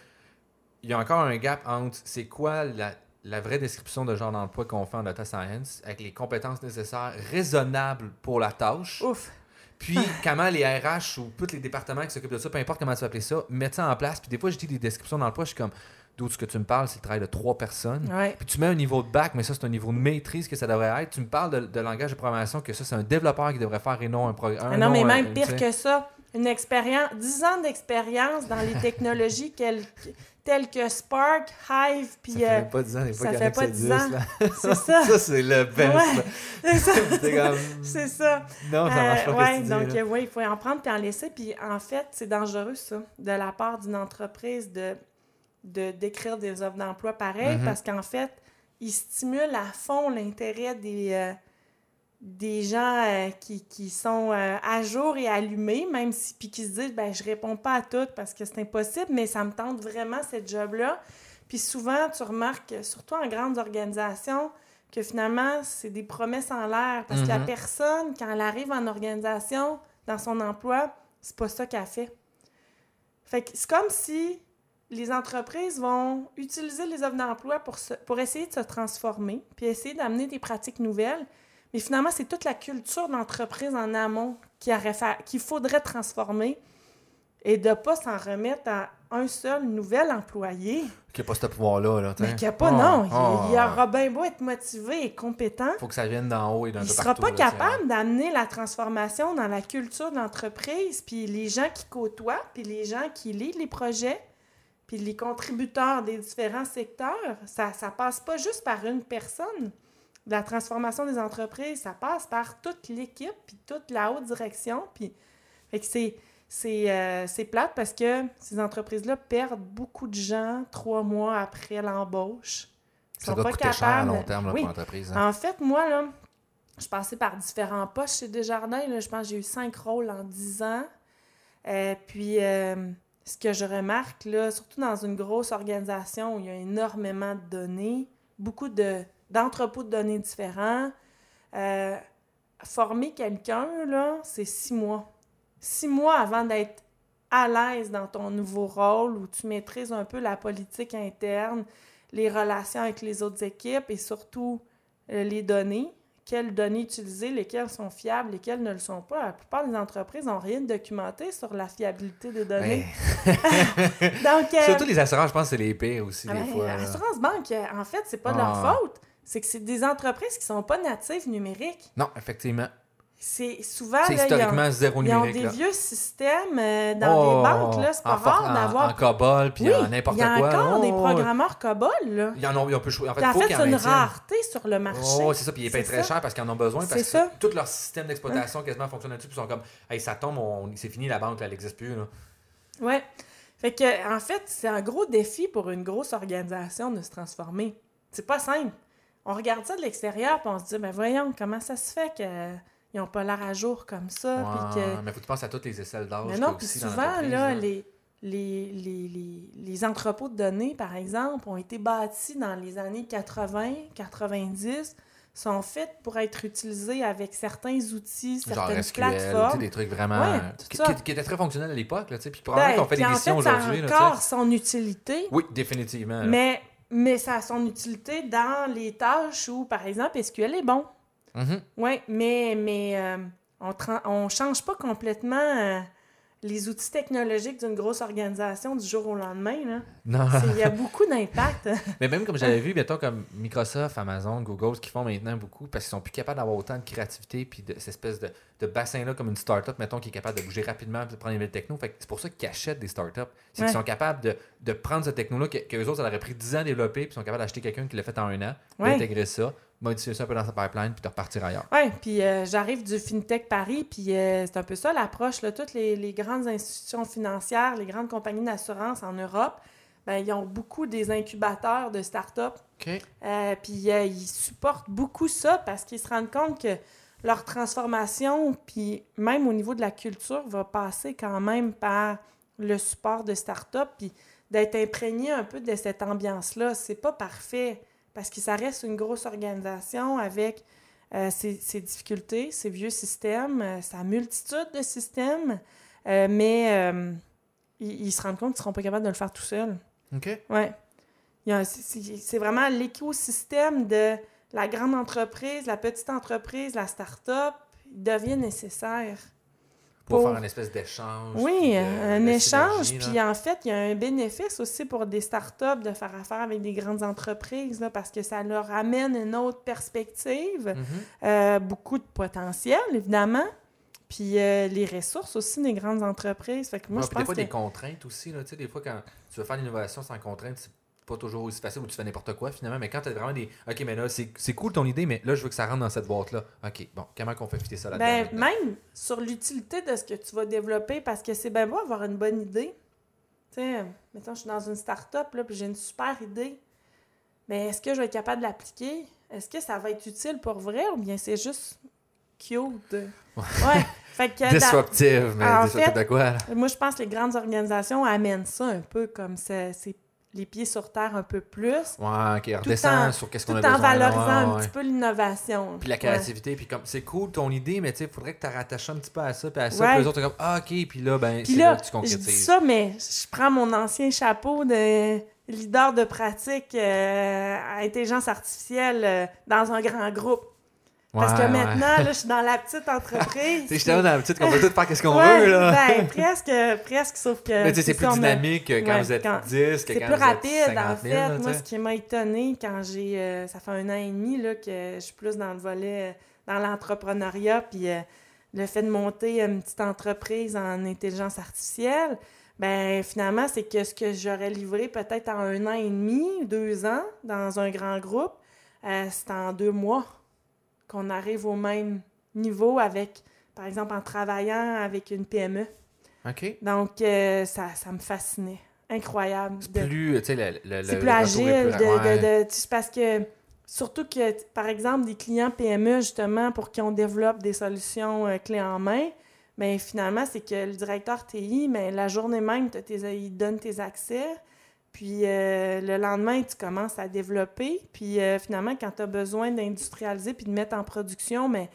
il y a encore un gap entre c'est quoi la, la vraie description de genre d'emploi qu'on fait en data science avec les compétences nécessaires raisonnables pour la tâche. Ouf. Puis comment les RH ou tous les départements qui s'occupent de ça, peu importe comment tu vas appeler ça, mettent ça en place. Puis des fois, je dis des descriptions d'emploi, je suis comme, d'où ce que tu me parles, c'est le travail de trois personnes. Ouais. Puis tu mets un niveau de bac, mais ça, c'est un niveau de maîtrise que ça devrait être. Tu me parles de, de langage de programmation, que ça, c'est un développeur qui devrait faire et non un programme. Ah non, mais même pire que ça, une expérience, 10 ans d'expérience dans les technologies telles que Spark, Hive, puis Ça fait euh, pas 10 ans, des fois, ça fait pas ça 10 10, ans. c'est ça. ça, c'est le best. Ouais, c'est ça. C'est ça. Non, ça marche pas. Euh, ouais, donc euh, ouais, il faut en prendre puis en laisser. Puis en fait, c'est dangereux ça, de la part d'une entreprise de de d'écrire des offres d'emploi pareil, Mhm. parce qu'en fait, ils stimulent à fond l'intérêt des euh, des gens euh, qui, qui sont euh, à jour et allumés, même si puis qui se disent ben je réponds pas à tout parce que c'est impossible, mais ça me tente vraiment cette job là. Puis souvent, tu remarques, surtout en grandes organisations, que finalement, c'est des promesses en l'air. Parce que la Mhm. personne, quand elle arrive en organisation, dans son emploi, c'est pas ça qu'elle fait. Fait que c'est comme si les entreprises vont utiliser les offres d'emploi pour, se- pour essayer de se transformer, puis essayer d'amener des pratiques nouvelles. Mais finalement, c'est toute la culture d'entreprise en amont qui qu'il faudrait transformer et de ne pas s'en remettre à un seul nouvel employé. Qui a pas ce pouvoir-là. Là, Mais t'sais. qu'il n'y a pas, Ah, non. Il, ah. il aura bien beau être motivé et compétent. Faut que ça vienne d'en haut et d'un Il ne sera pas là, t'sais. capable d'amener la transformation dans la culture de l'entreprise, puis les gens qui côtoient, puis les gens qui lisent les projets, puis les contributeurs des différents secteurs. Ça ne passe pas juste par une personne. La transformation des entreprises, ça passe par toute l'équipe, puis toute la haute direction. Puis, fait que c'est, c'est, euh, c'est plate parce que ces entreprises-là perdent beaucoup de gens trois mois après l'embauche. Ils Ça sont doit pas coûter cher à long terme là, Oui. pour l'entreprise. hein. en fait, moi, là, je passais par différents postes chez Desjardins. Là, je pense que j'ai eu cinq rôles en dix ans. Euh, puis, euh, ce que je remarque, là, surtout dans une grosse organisation où il y a énormément de données, beaucoup de, d'entrepôts de données différents, euh, former quelqu'un, là, c'est six mois. Six mois avant d'être à l'aise dans ton nouveau rôle où tu maîtrises un peu la politique interne, les relations avec les autres équipes et surtout euh, les données. Quelles données utiliser, lesquelles sont fiables, lesquelles ne le sont pas. La plupart des entreprises n'ont rien documenté sur la fiabilité des données. Mais- Donc, euh, Surtout les assurances, je pense que c'est les pires aussi, ah des ben, fois. là. Assurance Banque, euh, en fait, c'est pas de leur Ah. faute. C'est que c'est des entreprises qui sont pas natives numériques. Non, effectivement. C'est souvent, C'est là, ils ont, historiquement zéro ils ont numérique. des là. vieux systèmes euh, dans Oh, des banques, là. C'est pas en rare en- d'avoir... En COBOL, puis oui, en n'importe il y a quoi. encore des Oh, programmeurs COBOL, là. Ils en ont, ils ont peu choisi. En fait, en fait, en c'est une rareté sur le marché. Oh, c'est ça, puis ils payent très ça. cher parce qu'ils en ont besoin, parce C'est que ça. tout leur système d'exploitation quasiment fonctionne là-dessus, puis ils sont comme, hey, ça tombe, on- c'est fini la banque, là, elle n'existe plus. Là. Ouais. Fait que, en fait, c'est un gros défi pour une grosse organisation de se transformer. C'est pas simple. On regarde ça de l'extérieur, puis on se dit, ben voyons, comment ça se fait qu'ils n'ont pas l'air à jour comme ça, que... Mais faut que tu penses à toutes les aisselles d'âge. Mais non, puis souvent, là, les, les, les, les, entrepôts de données, par exemple, ont été bâtis dans les années 80, 90, sont faits pour être utilisés avec certains outils, Genre certaines SQL, tu sais, plateformes. des trucs vraiment. Ouais, qui, qui- qui étaient très fonctionnels à l'époque, là, tu sais, puis probablement Ben, qu'on fait des décisions fait, ça aujourd'hui. a encore son utilité, Oui, définitivement. là. mais, mais ça a son utilité dans les tâches où, par exemple, SQL est bon. Mhm. Oui, mais, mais euh, on ne change pas complètement euh, les outils technologiques d'une grosse organisation du jour au lendemain. là. Non. C'est- Il y a beaucoup d'impact. Mais même comme j'avais vu, mettons, comme Microsoft, Amazon, Google, ce qu'ils font maintenant beaucoup, parce qu'ils sont plus capables d'avoir autant de créativité puis de cette espèce de, de bassin-là, comme une startup, mettons, qui est capable de bouger rapidement de prendre les nouvelles techno. C'est pour ça qu'ils achètent des startups. C'est Ouais. qu'ils sont capables de, de prendre cette techno-là, que, que autres, ça leur aurait pris 10 ans à développer, puis ils sont capables d'acheter quelqu'un qui l'a fait en un an, Ouais. d'intégrer ça, modifier ça un peu dans sa pipeline, puis de repartir ailleurs. Oui, puis euh, j'arrive du FinTech Paris, puis euh, c'est un peu ça l'approche. Toutes les, les grandes institutions financières, les grandes compagnies d'assurance en Europe, ben, ils ont beaucoup des incubateurs de start-up. OK. Euh, puis ils supportent beaucoup ça parce qu'ils se rendent compte que leur transformation, puis même au niveau de la culture, va passer quand même par le support de start-up, puis d'être imprégné un peu de cette ambiance-là. C'est pas parfait parce que ça reste une grosse organisation avec euh, ses, ses difficultés, ses vieux systèmes, euh, sa multitude de systèmes, euh, mais euh, ils, ils se rendent compte qu'ils ne seront pas capables de le faire tout seuls. OK. Ouais. C'est- vraiment l'écosystème de la grande entreprise, la petite entreprise, la start-up, il devient nécessaire. Pour, Pour- faire une espèce d'échange. Oui, de- un de échange. synergie. Puis en fait, il y a un bénéfice aussi pour des startups de faire affaire avec des grandes entreprises là, parce que ça leur amène une autre perspective, Mhm. euh, beaucoup de potentiel, évidemment. Puis euh, les ressources aussi des grandes entreprises. Fait que moi, Ouais, je des fois, que... des contraintes aussi. Là, des fois, quand tu veux faire l'innovation sans contrainte, c'est pas toujours aussi facile ou tu fais n'importe quoi finalement. Mais quand tu as vraiment des. Ok, mais là, c'est cool ton idée, mais là, je veux que ça rentre dans cette boîte-là. Ok, bon, comment qu'on fait fitter ça là-dedans? Ben, même sur l'utilité de ce que tu vas développer, parce que c'est bien beau avoir une bonne idée. Tu sais, mettons, je suis dans une start-up, là, puis j'ai une super idée. Mais est-ce que je vais être capable de l'appliquer? Est-ce que ça va être utile pour vrai ou bien c'est juste cute? Ouais. Fait que Disruptive, mais disruptive fait- de quoi? là? moi, je pense que les grandes organisations amènent ça un peu comme ça, c'est les pieds sur terre un peu plus, Ouais, ok, en- redescend sur qu'est-ce tout qu'on a en besoin. là, valorisant ouais, un petit peu l'innovation. Puis la Ouais. créativité, puis comme c'est cool ton idée, mais tu sais, il faudrait que tu rattaches un petit peu à ça, puis à ça, puis les autres, comme, ah, ok, puis là, ben, c'est là, là, que tu je concrétises. dis ça, mais je prends mon ancien chapeau de leader de pratique euh, à intelligence artificielle euh, dans un grand groupe. Parce que ouais. maintenant, là, je suis dans la petite entreprise. J'étais là dans la petite qu'on peut tout faire qu'est-ce qu'on Ouais, veut, là. ben, presque, presque, sauf que... mais tu sais, c'est plus dynamique que quand vous êtes quand- 10 que C'est quand plus vous êtes rapide, 50 en 000, fait. là, Moi, ce qui m'a étonné quand j'ai... euh, ça fait un an et demi là, que je suis plus dans le volet, euh, dans l'entrepreneuriat, puis euh, le fait de monter une petite entreprise en intelligence artificielle, ben finalement, c'est que ce que j'aurais livré peut-être en un an et demi, deux ans, dans un grand groupe, euh, c'est en deux mois qu'on arrive au même niveau avec, par exemple, en travaillant avec une PME. OK. Donc, euh, ça, ça me fascinait. Incroyable. de- Plus, tu sais, le, le, c'est le- plus agile. De, plus- ouais. de- parce que, surtout que, par exemple, des clients PME, justement, pour qui on développe des solutions euh, clés en main, mais finalement, c'est que le directeur TI, mais la journée même, tes- il donne tes accès. Puis euh, le lendemain, tu commences à développer. Puis euh, finalement, quand tu as besoin d'industrialiser puis de mettre en production, mais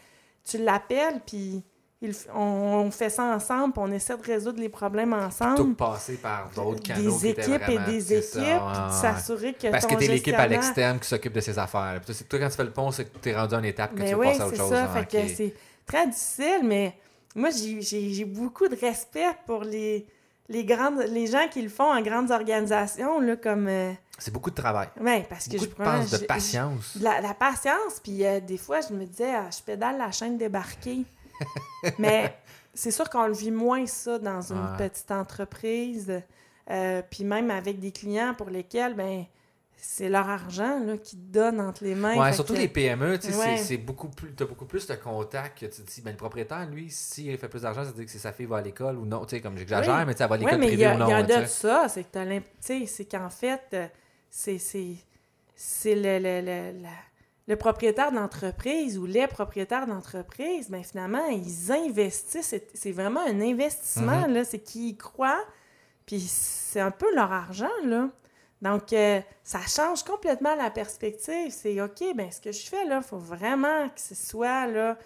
tu l'appelles, puis il on, on fait ça ensemble, puis on essaie de résoudre les problèmes ensemble Tout passer par d'autres canaux des équipes et des équipes, ça, puis ouais. s'assurer que Parce ton que t'es l'équipe à l'externe qui s'occupe de ses affaires. Puis toi, quand tu fais le pont, c'est que t'es rendu à une étape que Mais tu oui, passer à autre c'est chose. ça. hein, fait que ok. c'est très difficile, mais moi, j'ai beaucoup de respect pour les, les, grandes, les gens qui le font en grandes organisations, là, comme... euh, C'est beaucoup de travail. ouais, parce que Beaucoup je de, prends- pense, de patience. La, la patience, puis euh, des fois, je me disais, ah, je pédale la chaîne débarquée. Mais c'est sûr qu'on le vit moins ça dans une Ouais. petite entreprise, euh, puis même avec des clients pour lesquels, ben c'est leur argent là, qui te donne entre les mains. Ouais, surtout que- les PME, tu sais, Ouais. c'est- beaucoup plus, t'as beaucoup plus de contacts que tu te dis, ben le propriétaire, lui, s'il fait plus d'argent, ça veut dire que sa fille va à l'école ou non, tu sais, comme j'exagère, Oui. mais tu sais, elle va à l'école privée a, ou non, il y a de ça, c'est que tu sais, c'est qu'en fait, euh, c'est le, le, le, la- le propriétaire d'entreprise ou les propriétaires d'entreprise, ben finalement, ils investissent. C'est vraiment un investissement, Mhm. là. C'est qu'ils y croient, puis c'est un peu leur argent, là. Donc, euh, ça change complètement la perspective. C'est OK, ben ce que je fais, là, il faut vraiment que ce soit, là,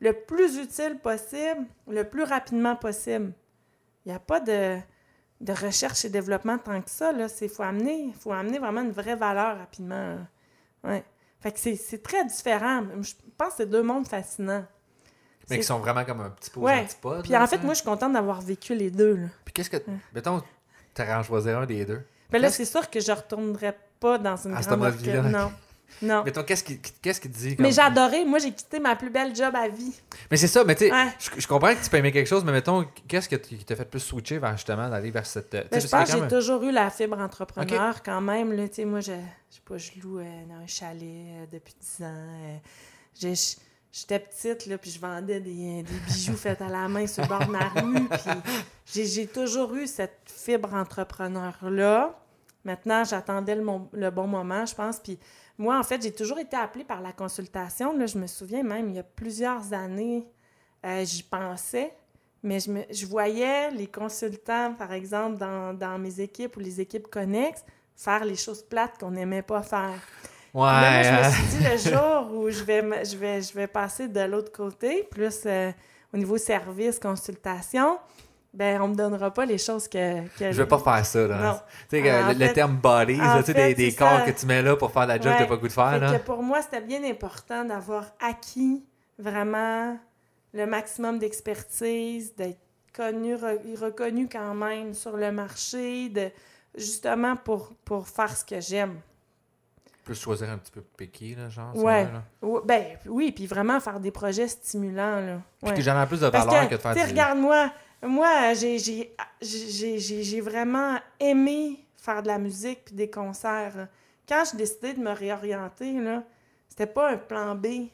le plus utile possible, le plus rapidement possible. Il n'y a pas de, de recherche et développement tant que ça. Il faut amener, faut amener vraiment une vraie valeur rapidement. là. Ouais. Fait que c'est- très différent. Je pense que c'est deux mondes fascinants. Mais qui sont vraiment comme un petit peu aux Ouais. antipodes. Puis en fait, tu moi, je suis contente d'avoir vécu les deux. Là. Puis qu'est-ce que. Mettons, t'aurais en choisir un des deux? Mais là, c'est sûr que je retournerai pas dans une À grande orchestre. Non. Non. Mettons, qu'est-ce qui, qu'est-ce qui te dit? Mais j'ai adoré. Moi, j'ai quitté ma plus belle job à vie. Mais c'est ça, mais tu sais, Ouais. je, je comprends que tu peux aimer quelque chose, mais mettons, qu'est-ce que tu- qui t'a fait plus switcher vers justement d'aller vers cette. Ben, je pense que j'ai même- toujours eu la fibre entrepreneur quand même. Là, moi, je, je sais pas, je loue euh, dans un chalet euh, depuis 10 ans. euh, j'ai- J'étais petite, là, puis je vendais des, des bijoux faits à la main sur le bord de ma rue. J'ai- toujours eu cette fibre entrepreneur-là. Maintenant, j'attendais le, bon moment, je pense. Puis moi, en fait, j'ai toujours été appelée par la consultation. Là, je me souviens même, il y a plusieurs années, euh, j'y pensais. Mais je, voyais les consultants, par exemple, dans mes équipes ou les équipes connexes, faire les choses plates qu'on n'aimait pas faire. Ouais. Là, moi, je me suis dit, le jour où je vais, je vais, je vais passer de l'autre côté, plus euh, au niveau service, consultation, ben on me donnera pas les choses que... que Je veux pas faire ça, là. Tu sais, que le, fait- terme body, en là, fait, des, corps ça. que tu mets là pour faire la job que Ouais. t'as pas goût de faire, Fait là. que pour moi, c'était bien important d'avoir acquis vraiment le maximum d'expertise, d'être connu, re- reconnu quand même sur le marché, de justement pour, pour faire ce que j'aime. Plus choisir un petit peu piqué, là, genre. ça, Ouais. là. Ben oui, puis vraiment faire des projets stimulants. Là. Puis Ouais. que jamais plus de Parce valeur que, que, de faire du... regarde-moi, moi, j'ai- vraiment aimé faire de la musique puis des concerts. Quand j'ai décidé de me réorienter, là, c'était pas un plan B.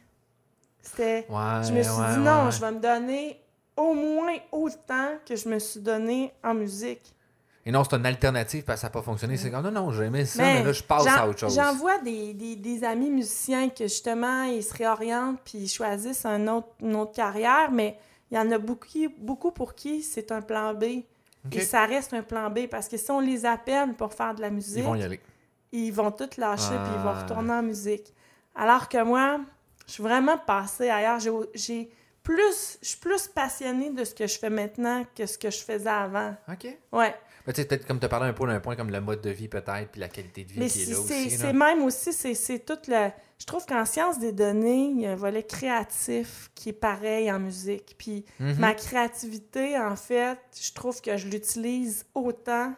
C'était... Ouais, Je me suis dit, non, je vais me donner au moins autant que je me suis donné en musique. Et non, c'est une alternative parce que ça n'a pas fonctionné. C'est comme, non, non, j'ai aimé ça, Mais mais là, je passe à autre chose. J'en vois des, des, des amis musiciens que justement, ils se réorientent puis ils choisissent un autre, une autre carrière, mais il y en a beaucoup, beaucoup pour qui c'est un plan B. Et ça reste un plan B parce que si on les appelle pour faire de la musique, Ils vont y aller. ils vont tout lâcher puis ils vont Ah. retourner en musique. Alors que moi, je suis vraiment passée ailleurs. J'ai- J'ai plus, je suis plus passionnée de ce que je fais maintenant que ce que je faisais avant. OK. Ouais. Mais tu sais, peut-être comme tu as parlé un peu d'un point comme le mode de vie, peut-être, puis la qualité de vie Mais qui est là aussi. c'est même aussi, c'est c'est tout le... Je trouve qu'en sciences des données, il y a un volet créatif qui est pareil en musique. Puis Mhm. ma créativité, en fait, je trouve que je l'utilise autant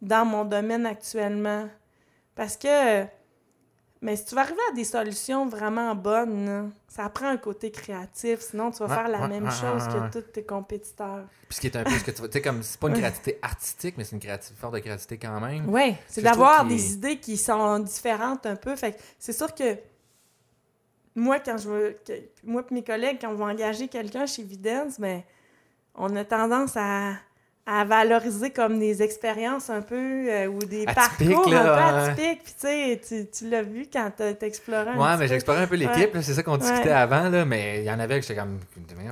dans mon domaine actuellement. Parce que... Mais si tu vas arriver à des solutions vraiment bonnes, ça prend un côté créatif. Sinon, tu vas Ouais, faire la ouais, même ouais, chose que tous tes compétiteurs. Puis ce qui est un peu ce que tu vois, tu sais, comme c'est pas une créativité artistique, mais c'est une créativité forte de créativité quand même. Oui, c'est d'avoir des idées qui sont différentes un peu. Fait que c'est sûr que moi, quand je veux. que- moi et mes collègues, quand on va engager quelqu'un chez Vidence, ben, on a tendance à, à valoriser comme des expériences un peu euh, ou des parcours là, un peu atypiques. Puis tu sais, tu, l'as vu quand exploré un Ouais, mais exploré un peu l'équipe, Ouais. c'est ça qu'on discutait Ouais. avant, là, mais il y en avait que j'étais comme,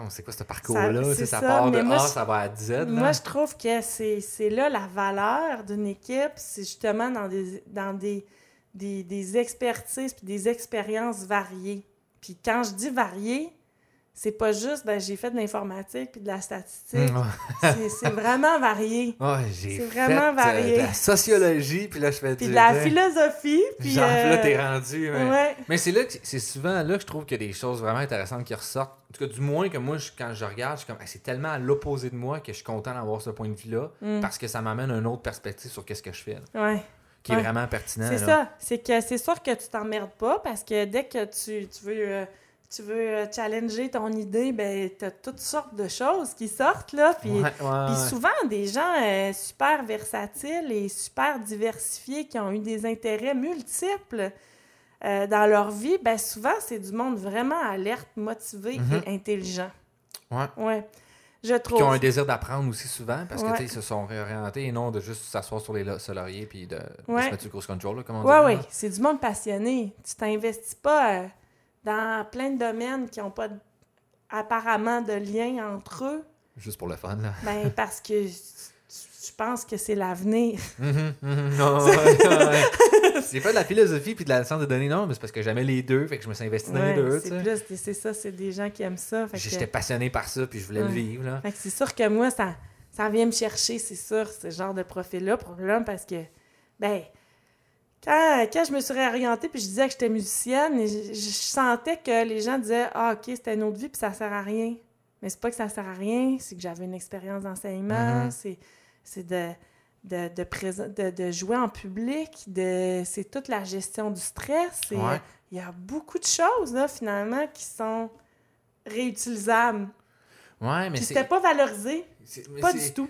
sait quoi ce parcours-là? Ça- c'est Ça, ça, part de moi, A, ça va à Z. là. Moi, je trouve que c'est c'est là la valeur d'une équipe, c'est justement dans des, dans des, des, des expertises puis des expériences variées. Puis quand je dis variées, c'est pas juste, ben, j'ai fait de l'informatique puis de la statistique. Mm, ouais. C'est- C'est vraiment varié. J'ai C'est fait vraiment euh, varié. de la sociologie, puis là, je fais Puis de la philosophie. Puis, Genre, là, euh, t'es rendu... ouais. ouais. Mais c'est là que c'est souvent là que je trouve qu'il y a des choses vraiment intéressantes qui ressortent. En tout cas, du moins que moi, je- quand je regarde, je suis comme, Hey, c'est tellement à l'opposé de moi que je suis content d'avoir ce point de vue-là Mm. parce que ça m'amène une autre perspective sur qu'est-ce que je fais, là, Ouais. qui est vraiment pertinent. C'est ça. C'est que c'est sûr que tu t'emmerdes pas parce que dès que tu, tu veux, euh, tu veux euh, challenger ton idée, ben t'as toutes sortes de choses qui sortent là. Puis, Ouais, ouais, souvent des gens euh, super versatiles et super diversifiés qui ont eu des intérêts multiples euh, dans leur vie, ben souvent c'est du monde vraiment alerte, motivé et intelligent. Ouais. Ouais. Je trouve. qui ont un désir d'apprendre aussi souvent parce que Ouais. sais, ils se sont réorientés et non de juste s'asseoir sur les lauriers puis de, de Ouais. se mettre sur le control, là, comme on Oui, dit. oui, c'est du monde passionné. Tu t'investis pas dans plein de domaines qui n'ont pas de- apparemment de lien entre eux, Juste pour le fun, là. ben parce que je pense que c'est l'avenir. Mhm, mhm, non, ouais, ouais. C'est pas de la philosophie puis de la science de données, non, mais c'est parce que j'aimais les deux, fait que je me suis investi dans Ouais, les deux, c'est plus, c'est ça, c'est des gens qui aiment ça. Que, J'étais passionné par ça puis je voulais le vivre, là. fait que c'est sûr que moi, ça, ça vient me chercher, c'est sûr, ce genre de profil-là, probablement parce que, ben, quand, quand je me suis réorientée puis je disais que j'étais musicienne, je, je sentais que les gens disaient Ah, OK, c'était une autre vie puis ça sert à rien. Mais c'est pas que ça sert à rien, c'est que j'avais une expérience d'enseignement, Mhm. c'est, c'est de, de, de, présent- de, de jouer en public, de, c'est toute la gestion du stress. Ouais. Il y a beaucoup de choses, là, finalement, qui sont réutilisables. Ouais, mais c'était pas valorisé, pas du tout.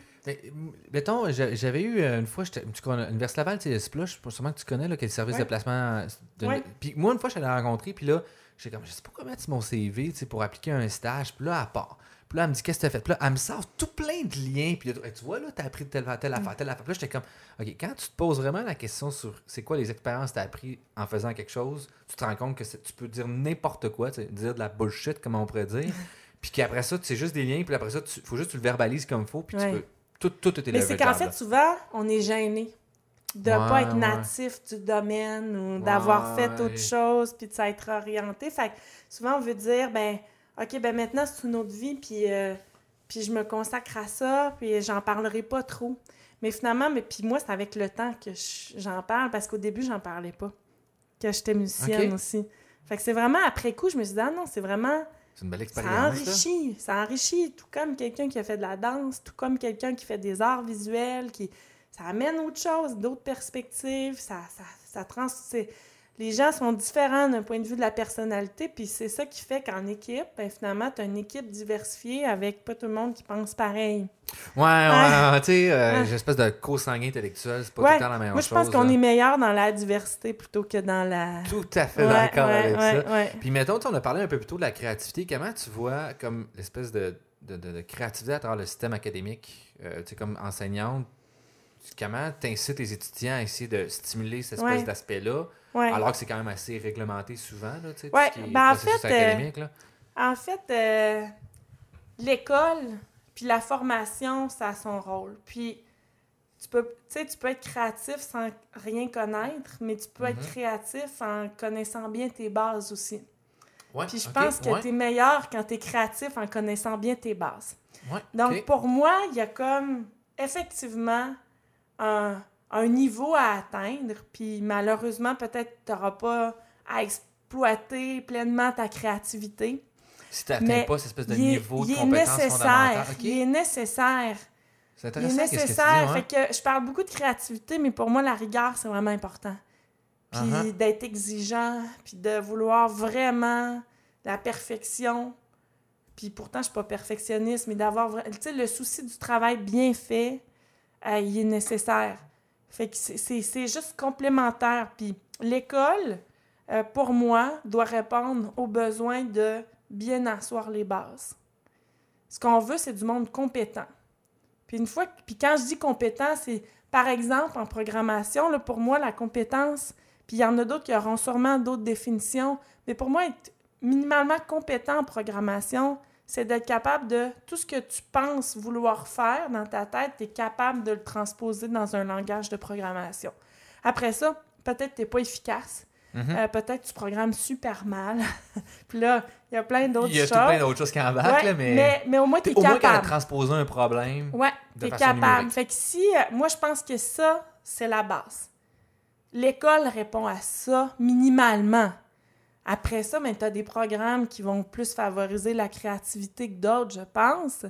Mettons, j'a- j'avais eu euh, une fois, tu connais, Université Laval, tu sais, Splush, sûrement que tu connais, là, qui est le service Ouais. de placement. De... Ouais. Puis moi, une fois, je suis allé la rencontrer, puis là, j'étais comme, je sais pas comment mettre mon CV, tu sais, pour appliquer un stage, puis là, elle part. Puis là, elle me dit, qu'est-ce que tu as fait? Puis là, elle me sort tout plein de liens, puis là, tu vois, là, tu as appris telle, telle affaire, telle affaire. Puis là, j'étais comme, OK, quand tu te poses vraiment la question sur c'est quoi les expériences que tu as appris en faisant quelque chose, tu te rends compte que c'est- tu peux dire n'importe quoi, dire de la bullshit, comme on pourrait dire. Puis qu'après ça, c'est juste des liens, puis après ça, il faut juste que tu le verbalises comme il faut, puis Ouais. tu peux. Tout, tout est Mais c'est qu'en fait, souvent, on est gêné de Ouais, pas être ouais. natif du domaine ou d'avoir Ouais. fait autre chose puis de s'être orienté. Fait que souvent, on veut dire, ben, OK, ben maintenant, c'est une autre vie, puis, euh, puis je me consacre à ça, puis j'en parlerai pas trop. Mais finalement, mais puis moi, c'est avec le temps que je- j'en parle, parce qu'au début, j'en parlais pas, que j'étais musicienne aussi. Fait que c'est vraiment après coup, je me suis dit, ah non, c'est vraiment C'est une belle ça expérience. ça. enrichit, ça enrichit, tout comme quelqu'un qui a fait de la danse, tout comme quelqu'un qui fait des arts visuels, qui ça amène autre chose, d'autres perspectives, ça, ça, ça trans... Les gens sont différents d'un point de vue de la personnalité, puis c'est ça qui fait qu'en équipe, ben, finalement, tu as une équipe diversifiée avec pas tout le monde qui pense pareil. Ouais, ouais, Ah. ouais, tu sais, euh, Ah. j'ai une espèce de co-sanguin intellectuel, c'est pas Ouais, tout le temps la même Moi, je pense qu'on là. est meilleur dans la diversité plutôt que dans la... Tout à fait Ouais, d'accord ouais, avec ça. Puis mettons, on a parlé un peu plus tôt de la créativité. Comment tu vois comme l'espèce de, de, de- de créativité à travers le système académique, euh, tu sais, comme enseignante, comment tu incites les étudiants à essayer de stimuler cette espèce d'aspect-là, Ouais. alors que c'est quand même assez réglementé souvent, là, tu sais, Ouais, tout ce qui est ben, en fait, euh, académique, là. En fait, euh, l'école puis la formation, ça a son rôle. Puis tu peux, tu sais, tu peux être créatif sans rien connaître, mais tu peux être Mhm. créatif en connaissant bien tes bases aussi. Ouais, Puis je pense que ouais, tu es meilleur quand tu es créatif en connaissant bien tes bases. ouais, Donc pour moi, il y a comme effectivement un, un niveau à atteindre, puis malheureusement, peut-être tu n'auras pas à exploiter pleinement ta créativité. Si tu n'atteins pas cette espèce de niveau il de est compétence nécessaire. Il est nécessaire. C'est Il est intéressant qu'est-ce que tu dis, nécessaire. ouais. Fait que je parle beaucoup de créativité, mais pour moi, la rigueur, c'est vraiment important. Puis Uh-huh. d'être exigeant, puis de vouloir vraiment la perfection. Puis pourtant, je suis pas perfectionniste, mais d'avoir... le souci du travail bien fait, euh, il est nécessaire. Fait que c'est- juste complémentaire. Puis l'école, euh, pour moi, doit répondre aux besoins de bien asseoir les bases. Ce qu'on veut, c'est du monde compétent. Puis une fois, puis quand je dis compétent, c'est par exemple en programmation, là, pour moi, la compétence, puis il y en a d'autres qui auront sûrement d'autres définitions, mais pour moi, être minimalement compétent en programmation, c'est d'être capable de tout ce que tu penses vouloir faire dans ta tête, tu es capable de le transposer dans un langage de programmation. Après ça, peut-être tu n'es pas efficace, Mhm. euh, peut-être tu programmes super mal. puis là, il y a plein d'autres Il y a choses. tout plein d'autres choses qui embarquent, Ouais, mais, mais... mais au moins, tu es au moins capable. transposé un problème. Ouais, t'es façon capable. numérique. Fait que si, euh, moi, je pense que ça, c'est la base. L'école répond à ça minimalement. Après ça, ben, tu as des programmes qui vont plus favoriser la créativité que d'autres, je pense.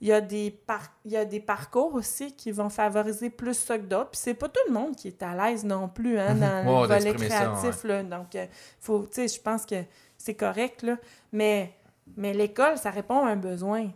Il y, a des par- il y a des parcours aussi qui vont favoriser plus ça que d'autres. Puis c'est pas tout le monde qui est à l'aise non plus hein, dans le volet ça, créatif. là. Donc, euh, faut, tu sais, je pense que c'est correct. Là. Mais, mais l'école, ça répond à un besoin.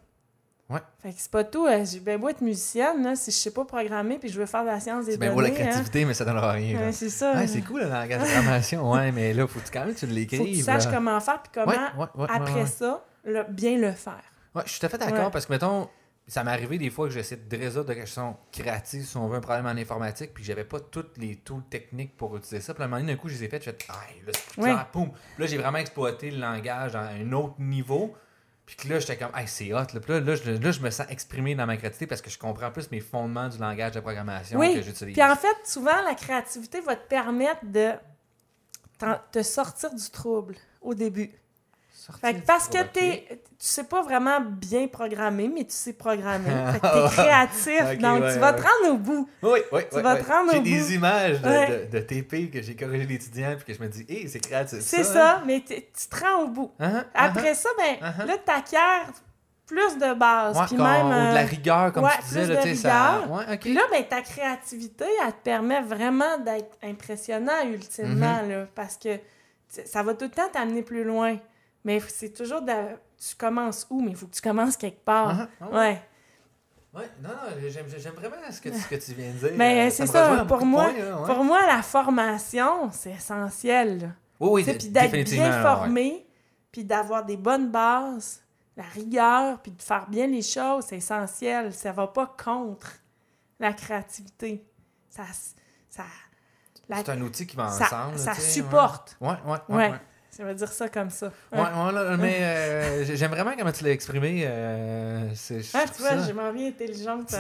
Ouais. Fait que c'est pas tout. euh, J'ai bien beau être musicienne, là, si je sais pas programmer puis je veux faire de la science des C'est bien données. beau la hein. créativité, mais ça donnera rien. Ouais, c'est ça. Ouais, c'est cool le langage de programmation, ouais, mais là, faut quand même que tu Faut que tu l'écrives. saches là? comment faire puis comment, après ça, le- bien le faire. Ouais, je suis tout à fait d'accord parce que, mettons, ça m'est arrivé des fois que j'essaie de résoudre des questions créatives si on veut un problème en informatique, puis que j'avais pas toutes les tools techniques pour utiliser ça. Puis à un moment donné, d'un coup, je les ai faites, je fais, là, c'est plus clair, poum. Puis là, j'ai vraiment exploité le langage à un autre niveau. Puis que là, j'étais comme, hey, c'est hot. Là, Puis là, là, je, là, je me sens exprimé dans ma créativité parce que je comprends plus mes fondements du langage de programmation Oui. que j'utilise. Puis en fait, souvent, la créativité va te permettre de te sortir du trouble au début. Fait que parce que t'es, tu sais pas vraiment bien programmer, mais tu sais programmer. Fait que Ah, t'es créatif, ok, donc ouais, tu vas ouais. te rendre au bout. Oui, oui, Tu oui, vas te rendre J'ai au des bout. images de, de, de TP que j'ai corrigé l'étudiant puis que je me dis, hé, c'est créatif. C'est hein? ça, mais t'es- tu te rends au bout. Hein, hein, Après ça, ben, Uh-huh. là, t'acquiers plus de base. Ouais, puis même, ou de euh, la rigueur, comme ouais, tu disais. plus Là, de ça... rigueur. Ouais, ok. Puis là, ben, ta créativité, elle te permet vraiment d'être impressionnant ultimement, Mhm. là, parce que ça va tout le temps t'amener plus loin. Mais c'est toujours de... Tu commences où? Mais il faut que tu commences quelque part. Ah, ah, ouais. Non, non, j'aime, vraiment ce que, tu- ce que tu viens de dire. Mais Euh, c'est ça, pour moi- points, là, ouais. Pour moi, la formation, c'est essentiel. là. Oui, oui, Puis d'être bien ouais. formé, puis d'avoir des bonnes bases, la rigueur, puis de faire bien les choses, c'est essentiel. Ça va pas contre la créativité. Ça... ça C'est un outil qui va ça, ensemble. là, ça sais, supporte. Ouais, ouais, ouais. Je vais dire ça comme ça. Ouais, ouais, là, mais euh, j'ai- j'aime vraiment comment tu l'as exprimé. euh, Ah, tu vois, ça- je m'en viens intelligente.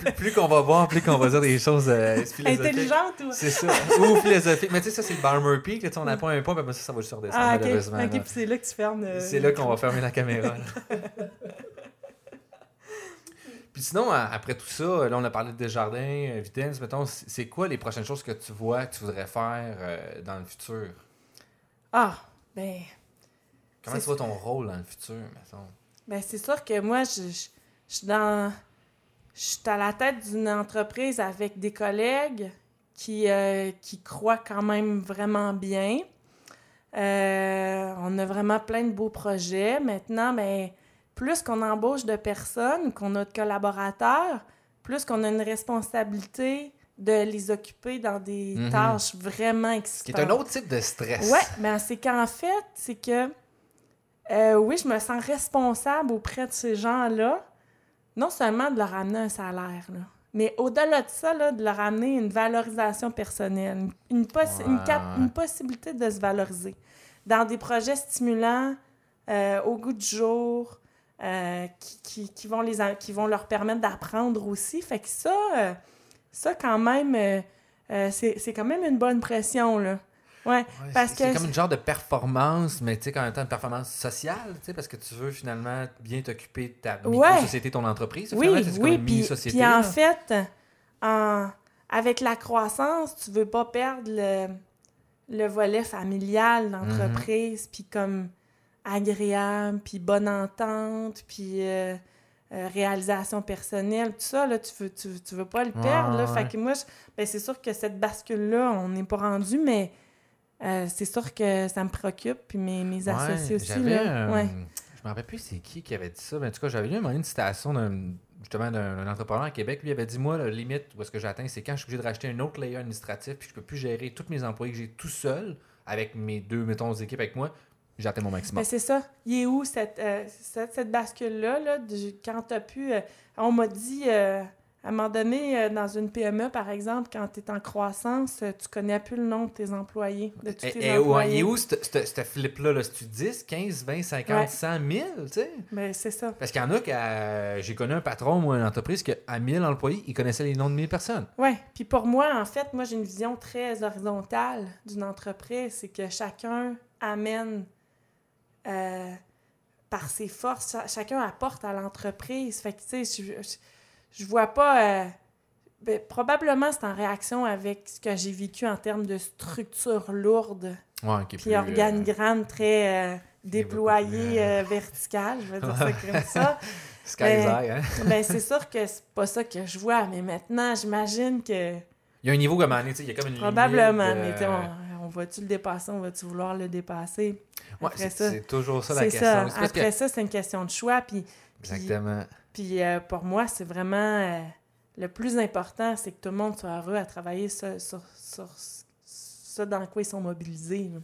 plus, plus qu'on va voir, plus qu'on va dire des choses euh, philosophiques. intelligente ou... C'est ça. Ou philosophique. Mais tu sais, ça, c'est le Barmer Peak. Là, on n'a pas un point, après ça, ça va juste redescendre, Ah, ok. malheureusement. Ok, puis c'est là que tu fermes. euh, C'est là qu'on va fermer la caméra. Puis sinon, après tout ça, là, on a parlé de Desjardins, euh, Vitesse, mettons, c'est quoi les prochaines choses que tu vois, que tu voudrais faire dans le futur? Ah, ben, Comment vois ton rôle dans le futur, mettons? ben c'est sûr que moi, je, je, je suis dans... Je suis à la tête d'une entreprise avec des collègues qui, euh, qui croient quand même vraiment bien. Euh, on a vraiment plein de beaux projets. Maintenant, ben, plus qu'on embauche de personnes, qu'on a de collaborateurs, plus qu'on a une responsabilité de les occuper dans des Mhm. tâches vraiment Qui excitantes. est un autre type de stress. Ouais, mais c'est qu'en fait, c'est que euh, oui, je me sens responsable auprès de ces gens-là, non seulement de leur amener un salaire, là, mais au-delà de ça, là, de leur amener une valorisation personnelle, une, possi- une, une possibilité de se valoriser dans des projets stimulants, euh, au goût du jour, euh, qui, qui, qui vont les, qui vont leur permettre d'apprendre aussi. Fait que ça, ça quand même, euh, euh, c'est c'est quand même une bonne pression, là. Ouais, Ouais, parce c'est- c'est que- comme une genre de performance, mais tu sais, en même temps, une performance sociale, tu sais, parce que tu veux finalement bien t'occuper de ta Ouais. micro-société, ton entreprise. Oui, finalement, c'est comme oui, une puis, mini-société. puis en fait, en- avec la croissance, tu veux pas perdre le, le volet familial d'entreprise, puis comme agréable, puis bonne entente, puis euh, euh, réalisation personnelle, tout ça, là, tu veux, tu, veux- tu veux pas le Ouais, perdre, là. ouais. Fait que moi, je- ben, c'est sûr que cette bascule-là, on n'est pas rendu, mais euh, c'est sûr que ça me préoccupe, puis mes, mes Ouais, associés aussi, là. euh, Ouais. Je me rappelle plus c'est qui qui avait dit ça. Mais en tout cas, j'avais lu un une citation d'un justement d'un entrepreneur à Québec. Lui avait dit Moi, la limite où est-ce que j'atteins, c'est quand je suis obligé de racheter un autre layer administratif puis je peux plus gérer tous mes employés que j'ai tout seul avec mes deux, mettons, équipes avec moi. J'ai atteint mon maximum. Mais c'est ça. Il est où cette, euh, cette, cette bascule-là, là, quand tu as pu. euh, on m'a dit, euh, à un moment donné, dans une PME, par exemple, quand tu es en croissance, tu connais plus le nom de tes employés, de tous Et, tes et où, employés. il est où ce flip-là? Là? C'est-tu 10, 15, 20, 50, Ouais. 100, 1000? Tu sais? Ben, c'est ça. Parce qu'il y en a qui. euh, J'ai connu un patron ou une entreprise qui, à 1000 employés, il connaissait les noms de 1000 personnes. Oui. Puis pour moi, en fait, moi, j'ai une vision très horizontale d'une entreprise. C'est que chacun amène euh, par ses forces, cha- chacun apporte à l'entreprise. Fait que, tu sais, je, je, je vois pas. euh, ben, probablement, c'est en réaction avec ce que j'ai vécu en termes de structure lourde, Ouais, qui puis euh, organigramme très euh, déployé, beaucoup plus, euh, vertical, je vais dire ça comme ça. Ben, hein? ben, c'est sûr que c'est pas ça que je vois, mais maintenant, j'imagine que. Il y a un niveau comme année, tu sais, il y a comme une Probablement, limite, mais va-tu le dépasser, on va-tu vouloir le dépasser? Ouais, Après c'est ça, c'est toujours ça la C'est question. ça. Que- Après ça, c'est une question de choix. Puis, Exactement. puis, euh, pour moi, c'est vraiment euh, le plus important, c'est que tout le monde soit heureux à travailler sur, sur, sur ça dans quoi ils sont mobilisés. là.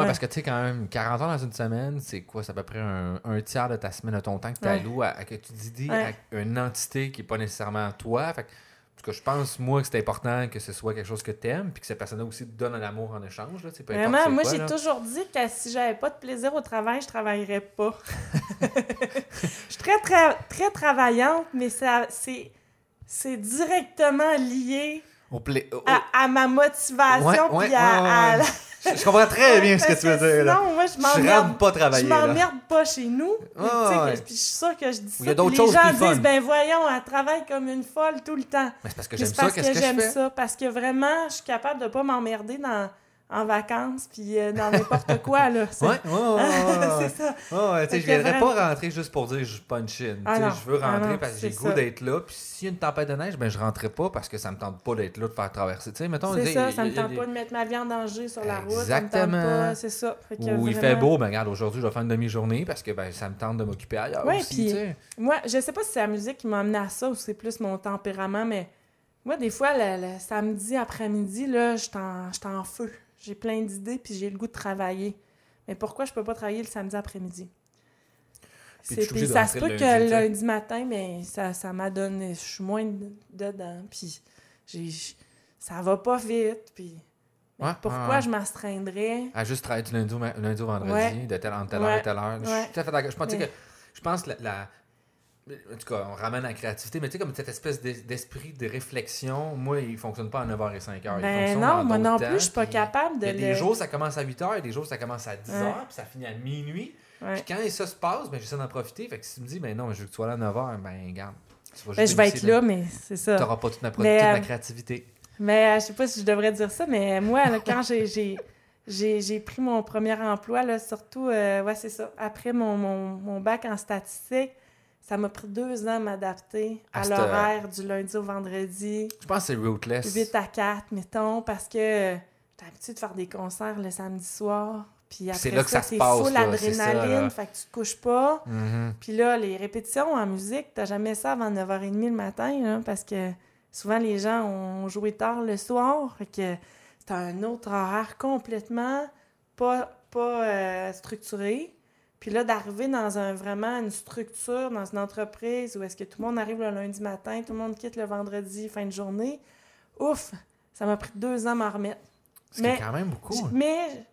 Ouais, parce que tu sais, quand même, 40 heures dans une semaine, c'est quoi? C'est à peu près un, un tiers de ta semaine, de ton temps que tu Ouais. alloues à, à que tu dis Ouais. à une entité qui n'est pas nécessairement toi. Fait que, tout cas, je pense, moi, que c'est important que ce soit quelque chose que tu aimes, puis que cette personne-là aussi te donne un amour en échange. Là, peu Vraiment, moi, j'ai toujours dit que si j'avais pas de plaisir au travail, je travaillerais pas. je suis très, très, très travaillante, mais ça, c'est, c'est directement lié Au pla- au- à, à ma motivation. Ouais, ouais, puis à, ouais, à Je, je comprends très bien ce que tu veux dire. Là. Sinon, moi, je Je m'emmerde. pas Je travailler. là. m'emmerde pas chez nous. Puis, je suis sûre que je dis ça. Il y a les choses gens fun. disent, ben voyons, elle travaille comme une folle tout le temps. Mais c'est parce que j'aime ça. Qu'est-ce que, que, je fais? ça. Parce que vraiment, je suis capable de pas m'emmerder dans, en vacances, puis euh, dans n'importe quoi, là. C'est- Ouais, ouais, ouais, c'est ça. Ouais, je que viendrais vraiment- pas rentrer juste pour dire je. Ah Tu sais, non, je veux ah rentrer non, parce que j'ai le goût d'être là. Puis s'il y a une tempête de neige, ben je rentrerai pas parce que ça me tente pas d'être là, de faire traverser. Mettons, C'est ça, ça me y a tente pas de mettre ma vie en danger sur la route. Me Exactement. pas, c'est ça. Ou il fait beau, ben regarde, aujourd'hui, je vais faire une demi-journée parce que ben, ça me tente de m'occuper ailleurs Ouais, aussi, puis-. Moi, je sais pas si c'est la musique qui m'a amené à ça ou si c'est plus mon tempérament, mais moi, des fois, le, le samedi après-midi, là, je suis en feu. J'ai plein d'idées, puis j'ai le goût de travailler. Mais pourquoi je peux pas travailler le samedi après-midi? Puis ça se peut que lundi, le tu sais. lundi matin, mais ça, ça m'a donné... Je suis moins de- dedans, puis j'ai, ça va pas vite, puis... mais Ouais, pourquoi ouais, je m'astreindrais? À juste travailler du lundi au, lundi au vendredi, Ouais. de telle, telle heure et telle heure. Je suis tout à fait d'accord. Je pense, Mais- que, je pense que la, la- En tout cas, on ramène la créativité, mais tu sais, comme cette espèce d'es- d'esprit de réflexion, moi, il fonctionne pas à 9h et 5h. il Ben non, moi non temps, plus, je suis pas capable de Il y a des le- jours, ça commence à 8h, il y a des jours, ça commence à 10h, Ouais. puis ça finit à minuit. Ouais. Puis quand ça se passe, ben, j'essaie d'en profiter. Fait que si tu me dis, ben non, je veux que tu sois là à 9h, ben regarde. tu vas Ben, je vais être là, mais c'est ça. Tu n'auras pas toute ma, toute Mais, ma euh, créativité. Mais euh, je sais pas si je devrais dire ça, mais moi, là, quand j'ai, j'ai, j'ai, j'ai pris mon premier emploi, là, surtout, euh, ouais, c'est ça, après mon, mon, mon bac en statistique, ça m'a pris deux ans à m'adapter à, À l'horaire du lundi au vendredi, Je pense que c'est rootless. 8 à 4, mettons, parce que j'étais habituée de faire des concerts le samedi soir. Puis après c'est là que ça se passe, full là, ça, adrénaline, là. fait que tu te couches pas. Mhm. Puis là, les répétitions en musique, t'as jamais ça avant 9h30 le matin, là, parce que souvent les gens ont joué tard le soir, fait que c'est un autre horaire complètement pas, pas euh, structuré. Puis là, d'arriver dans un vraiment une structure, dans une entreprise où est-ce que tout le monde arrive le lundi matin, tout le monde quitte le vendredi, fin de journée, ouf, ça m'a pris deux ans à m'en remettre. Ce Mais- qui est quand même beaucoup. Hein. Mais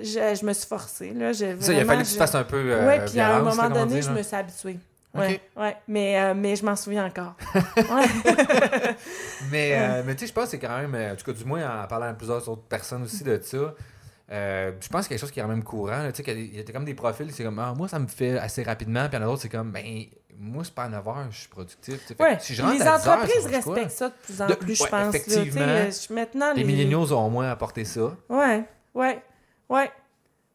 je, je me suis forcée, là. j'ai Ça, il a fallu que tu fasses un peu. Euh, oui, puis à un moment donné, dit, je me suis habituée. Ok. Ouais, ouais. Mais, euh, mais je m'en souviens encore. Mais, euh, mais tu sais, je pense que c'est quand même, en tout cas, du moins en parlant à plusieurs autres personnes aussi de ça, euh, je pense que c'est quelque chose qui est quand même courant. là, Tu sais, qu'il y a des- il y a comme des profils, c'est comme, ah, moi, ça me fait assez rapidement, puis il y en a d'autres, c'est comme, ben, moi, c'est pas à 9 h, je suis productif. tu sais. Fait Ouais. si je les à 10 heures, entreprises respectent ça de plus en De- plus, je pense. effectivement. maintenant, Les milléniaux ont moins apporté ça. Ouais, ouais, ouais.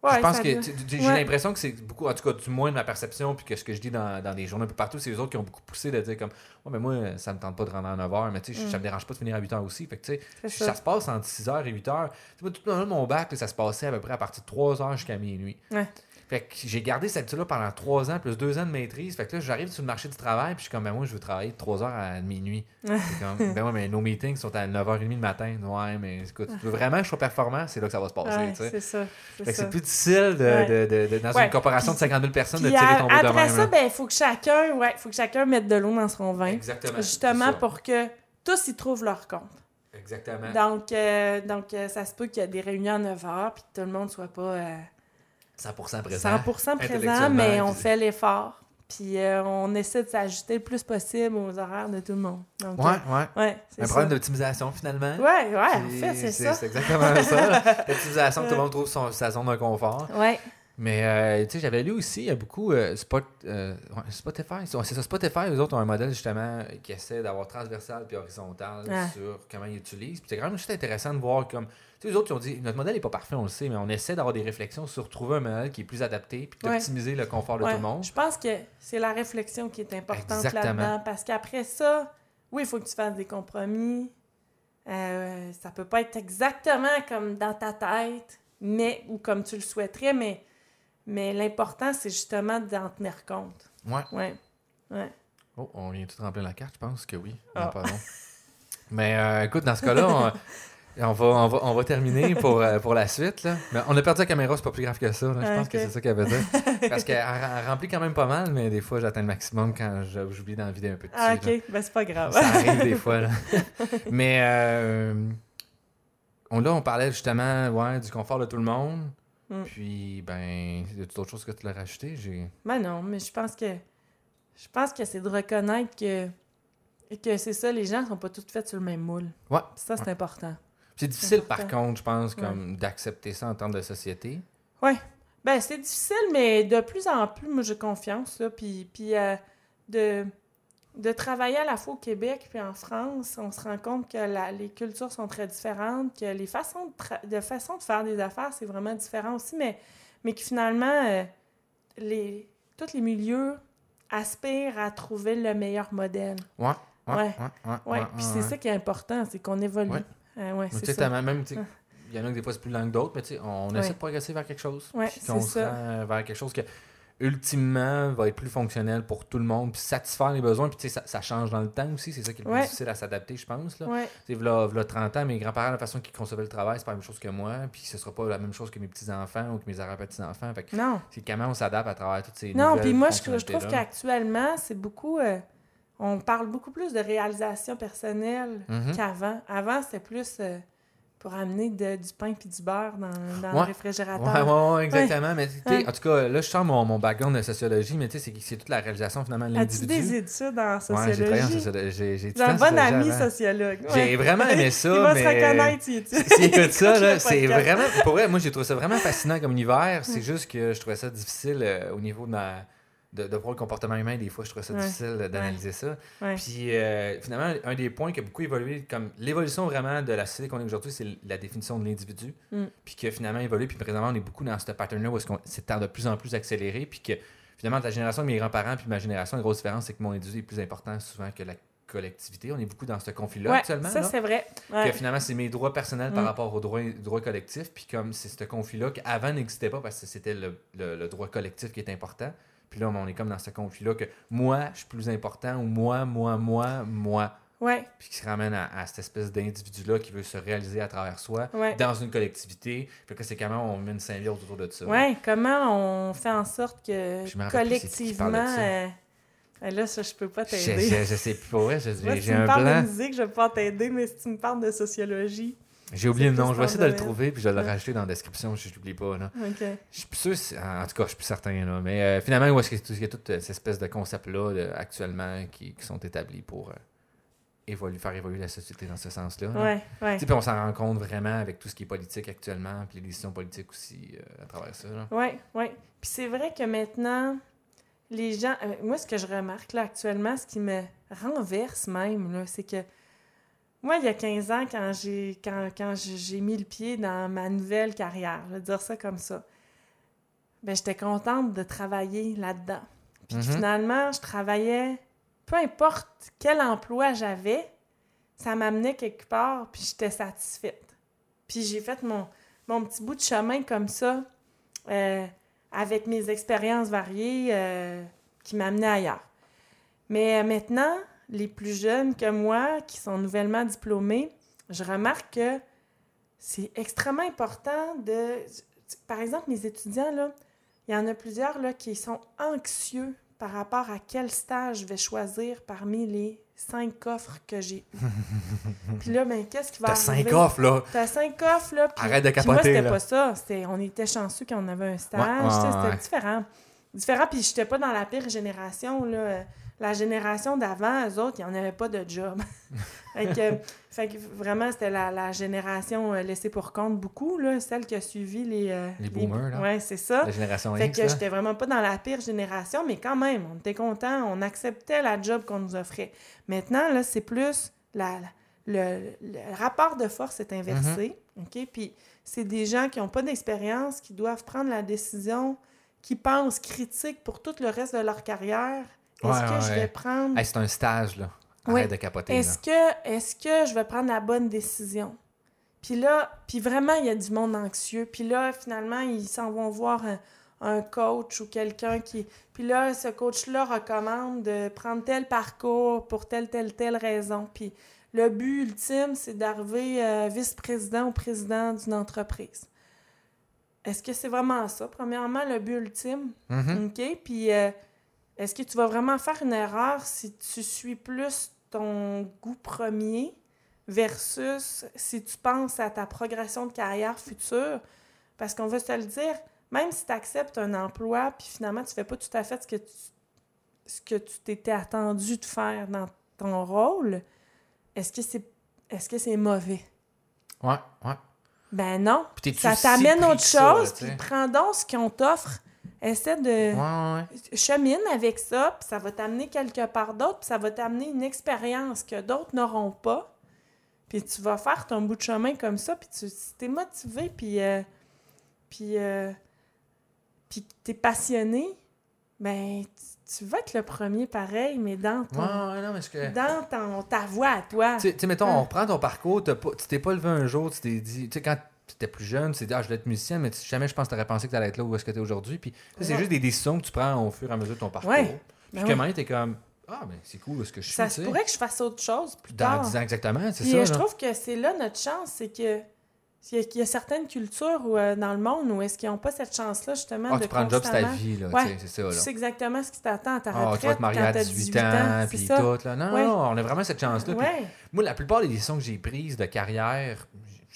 Ouais je pense que doit- j'ai Ouais. l'impression que c'est beaucoup, en tout cas, du moins de ma perception, puis que ce que je dis dans, dans des journaux un peu partout, c'est les autres qui ont beaucoup poussé de dire comme, ouais, mais moi, ça me tente pas de rentrer à 9 h, mais tu sais, Mm. ça me dérange pas de finir à 8 h aussi. Fait que tu sais, ça. ça. se passe entre 6 h et 8 h. Tu sais, moi, tout le long de mon bac, là, ça se passait à peu près à partir de 3 h jusqu'à minuit. Ouais. Fait que j'ai gardé cette habitude-là pendant 3 ans, plus 2 ans de maîtrise. Fait que là, j'arrive sur le marché du travail, puis je suis comme, ben moi, je veux travailler de 3 h à minuit. Comme, ben ouais, mais nos meetings sont à 9h30 le matin. Ouais, mais écoute, tu veux vraiment que je sois performant, c'est là que ça va se passer, Ouais, c'est ça. Fait que c'est plus difficile de, Ouais. de- de- de- dans une corporation de Puis- 50 000 personnes de tirer ton bout de après même. ça, là. ben, il faut que chacun, ouais, faut que chacun mette de l'eau dans son vin. Exactement. Justement pour que tous y trouvent leur compte. Exactement. Donc, euh, donc euh, ça se peut qu'il y ait des réunions à 9 h puis que tout le monde soit pas euh, 100% présent. 100% présent, mais on fait l'effort. Puis euh, on essaie de s'ajuster le plus possible aux horaires de tout le monde. Donc, Ouais, ouais. euh, ouais, c'est Un ça. problème d'optimisation, finalement. Ouais, ouais, en fait, c'est ça. C'est exactement ça. L'optimisation, que tout le monde trouve son- sa zone de confort. Ouais, Mais, euh, tu sais, j'avais lu aussi, il y a beaucoup. euh, Spot, euh, ouais, Spotify, c'est c'est ça, Spotify, eux autres ont un modèle justement qui essaie d'avoir transversal puis horizontal Ouais. sur comment ils utilisent. Puis c'est quand même juste intéressant de voir comme. Tu sais, eux autres, ils ont dit notre modèle n'est pas parfait, on le sait, mais on essaie d'avoir des réflexions sur trouver un modèle qui est plus adapté puis Ouais. d'optimiser le confort de ouais. tout le monde. Je pense que c'est la réflexion qui est importante là-dedans. Parce qu'après ça, oui, il faut que tu fasses des compromis. Euh, ça peut pas être exactement comme dans ta tête, mais ou comme tu le souhaiterais, mais, mais l'important, c'est justement d'en tenir compte. Ouais. Ouais. Ouais. Oh, on vient tout remplir la carte, je pense que oui. Ah. Non, pardon. Mais euh, écoute, dans ce cas-là, on, on va, on, va, on va terminer pour, euh, pour la suite. Là. Mais on a perdu la caméra, c'est pas plus grave que ça. là. Je Ah, pense que c'est ça qu'elle veut dire. Parce qu'elle elle remplit quand même pas mal, mais des fois, j'atteins le maximum quand j'oublie d'en vider un peu dessus. Ah, là. ok, ben c'est pas grave. Ça arrive des fois. Là. Mais euh, on, là, on parlait justement ouais, du confort de tout le monde. Mm. Puis, ben, y a d'autres choses que tu l'as rajouté? J'ai... Ben non, mais je pense que je pense que c'est de reconnaître que que c'est ça, les gens sont pas tous faits sur le même moule. Ouais. Ça, c'est important. C'est difficile, par contre, je pense, Ouais. comme d'accepter ça en termes de société. Ben, c'est difficile, mais de plus en plus, moi, j'ai confiance, là, puis, puis euh, de... de travailler à la fois au Québec puis en France, on se rend compte que la- les cultures sont très différentes, que les façons de, façon de faire des affaires, c'est vraiment différent aussi, mais, mais que finalement, euh, les, tous les milieux aspirent à trouver le meilleur modèle. Ouais. Ouais. Ouais. Ouais. puis c'est ça qui est important, c'est qu'on évolue. Euh, ouais, c'est ça. même, Ouais. il y en a que des fois c'est plus lent que d'autres, mais tu sais, on Ouais. essaie de progresser vers quelque chose. Ouais, puis c'est se rend vers quelque chose que, ultimement, va être plus fonctionnel pour tout le monde, puis satisfaire les besoins, puis tu sais, ça, ça change dans le temps aussi, c'est ça qui est le plus difficile à s'adapter, je pense. Là. Tu sais, v'là, v'là 30 ans, mes grands-parents, la façon qu'ils concevaient le travail, c'est pas la même chose que moi, puis ce sera pas la même chose que mes petits-enfants ou que mes arrière-petits-enfants. Fait que non. c'est comment on s'adapte à travers toutes ces Non, puis moi, je, je trouve qu'actuellement, c'est beaucoup. euh, on parle beaucoup plus de réalisation personnelle Mhm. qu'avant. Avant, c'était plus euh, pour amener de- du pain puis du beurre dans, dans Ouais. le réfrigérateur. Ouais, ouais, ouais, exactement. Mais tu sais, Ouais. en tout cas, là, je sors mon, mon background de sociologie, mais tu sais, c'est, c'est toute la réalisation finalement de As-tu l'individu. des études en Ouais, j'ai travaillé en sociologie? sociologie. J'ai, un bon sociologie ami avant. sociologue. J'ai vraiment aimé ça, Il va mais... se reconnaître si tu S'il écoute ça, là, c'est vraiment... Pour vrai, moi, j'ai trouvé ça vraiment fascinant comme univers. C'est juste que je trouvais ça difficile euh, au niveau de, ma- de, de voir le comportement humain. Des fois, je trouvais ça Ouais. difficile d'analyser ça. Ouais. Puis, euh, finalement, un des points qui a beaucoup évolué, comme l'évolution vraiment de la société qu'on est aujourd'hui, c'est la définition de l'individu. Mm. Puis que finalement évolué. Puis présentement, on est beaucoup dans ce pattern-là où c'est de plus en plus accéléré. Puis que finalement, ta génération de mes grands-parents puis ma génération, la grosse différence, c'est que mon individu est plus important souvent que la collectivité. On est beaucoup dans ce conflit-là Ouais, actuellement. ça, c'est vrai. Que Ouais. finalement, c'est mes droits personnels par Mm. rapport aux droits, droits collectifs. Puis comme c'est ce conflit-là qu'avant n'existait pas parce que c'était le, le- le droit collectif qui est important. Puis là, on est comme dans ce conflit-là que moi, je suis plus important ou moi, moi, moi, moi. Ouais, Puis qui se ramène à, à cette espèce d'individu-là qui veut se réaliser à travers soi ouais. dans une collectivité. Fait que c'est comment on met une symbiose autour de ça. Ouais, comment on fait en sorte que Je rappelle collectivement. euh, ben là, ça, je peux pas Je, t'aider. je, je sais plus pour vrai, je- j'ai si j'ai tu me un parles blanc. de musique, je vais pas t'aider, mais si tu me parles de sociologie. J'ai oublié le nom, je vais essayer de le trouver puis je vais le rajouter dans la description si je l'oublie pas. Là. OK. Je suis plus sûr, en tout cas, je suis plus certain. Là. Mais euh, finalement, où est-ce qu'il y a toutes ces espèces de concepts-là là, actuellement qui, qui sont établis pour euh, évoluer, faire évoluer la société dans ce sens-là. là. Ouais, ouais. Puis on s'en rend compte vraiment avec tout ce qui est politique actuellement, puis les décisions politiques aussi euh, à travers ça. là. Ouais, ouais. Puis c'est vrai que maintenant, les gens. euh, moi, ce que je remarque là actuellement, ce qui me renverse même, c'est que. Moi, il y a 15 ans, quand j'ai quand, quand j'ai mis le pied dans ma nouvelle carrière, je vais dire ça comme ça, ben, j'étais contente de travailler là-dedans. Puis Mhm. finalement, je travaillais, peu importe quel emploi j'avais, ça m'amenait quelque part, puis j'étais satisfaite. Puis j'ai fait mon, mon petit bout de chemin comme ça, euh, avec mes expériences variées euh, qui m'amenaient ailleurs. Mais euh, maintenant, les plus jeunes que moi, qui sont nouvellement diplômés, je remarque que c'est extrêmement important de... Par exemple, mes étudiants, là, il y en a plusieurs là, qui sont anxieux par rapport à quel stage je vais choisir parmi les cinq offres que j'ai. Puis là, ben, qu'est-ce qui va T'as arriver? cinq offres, là! T'as cinq offres, là. puis- Arrête de puis moi, capoter, c'était là. pas ça. C'était, on était chanceux quand on avait un stage. Ouais, ouais, c'était ouais. différent. Différent, puis j'étais pas dans la pire génération, là. La génération d'avant, eux autres, ils en avaient pas de job. fait, que, fait que vraiment, c'était la, la génération euh, laissée pour compte beaucoup, là. Celle qui a suivi les... euh, Les boomers, là. Ouais, c'est ça. La génération Fait X, que j'étais vraiment pas dans la pire génération, mais quand même, on était contents, on acceptait la job qu'on nous offrait. Maintenant, là, c'est plus la, la- le, le rapport de force est inversé, Mm-hmm. OK? Puis c'est des gens qui n'ont pas d'expérience, qui doivent prendre la décision, qui pensent critique pour tout le reste de leur carrière. Est-ce Ouais, que je vais prendre... Hey, c'est un stage, là. Oui. De capoter. Est-ce que, est que je vais prendre la bonne décision? Puis là, puis vraiment, il y a du monde anxieux. Puis là, finalement, ils s'en vont voir un, un coach ou quelqu'un qui... Puis là, ce coach-là recommande de prendre tel parcours pour telle, telle, telle raison. Puis le but ultime, c'est d'arriver euh, vice-président ou président d'une entreprise. Est-ce que c'est vraiment ça, premièrement, le but ultime? Mhm. OK? Puis, euh, est-ce que tu vas vraiment faire une erreur si tu suis plus ton goût premier versus si tu penses à ta progression de carrière future? Parce qu'on va se le dire, même si tu acceptes un emploi, puis finalement, tu fais pas tout à fait ce que tu ce que tu t'étais attendu de faire dans ton rôle, est-ce que c'est est-ce que c'est mauvais? Ouais, ouais. Ben non. Ça si t'amène pris autre chose, puis prends donc ce qu'on t'offre essaie de... Ouais, ouais. chemine avec ça, puis ça va t'amener quelque part d'autre, puis ça va t'amener une expérience que d'autres n'auront pas. Puis tu vas faire ton bout de chemin comme ça, puis tu si t'es motivé, puis euh, puis euh, puis t'es passionné, ben tu, tu vas être le premier pareil, mais dans ton Ouais, ouais, non, mais que. dans ton, ta voix à toi. Tu sais- mettons, Hein. on reprend ton parcours, t'as pas- tu t'es pas levé un jour, tu t'es dit, tu sais, quand tu étais plus jeune, tu t'es dit, ah, je voulais être musicien, mais jamais je pense que tu aurais pensé que tu allais être là où est-ce que tu es aujourd'hui. Puis, c'est juste des décisions que tu prends au fur et à mesure de ton parcours. Ouais. Puis, Ben maintenant, t'es comme, ah, ben, c'est cool, est-ce que je suis, Ça se pourrait que je fasse autre chose plus Dans tard. 10 ans, exactement, c'est ça. euh, je trouve que c'est là notre chance, c'est que il y, a, il y a certaines cultures où, euh, dans le monde où est-ce qu'ils n'ont pas cette chance-là, justement, Ah, de tu prends le job, c'est ta vie, là, Ouais. c'est ça, là. Tu sais exactement ce qui t'attend à ta Ah, retraite tu vas te marier à t'as 18 ans, puis tout, là. Non, Ouais. non, on a vraiment cette chance-là. Ouais. Moi, la plupart des décisions que j'ai prises de carrière,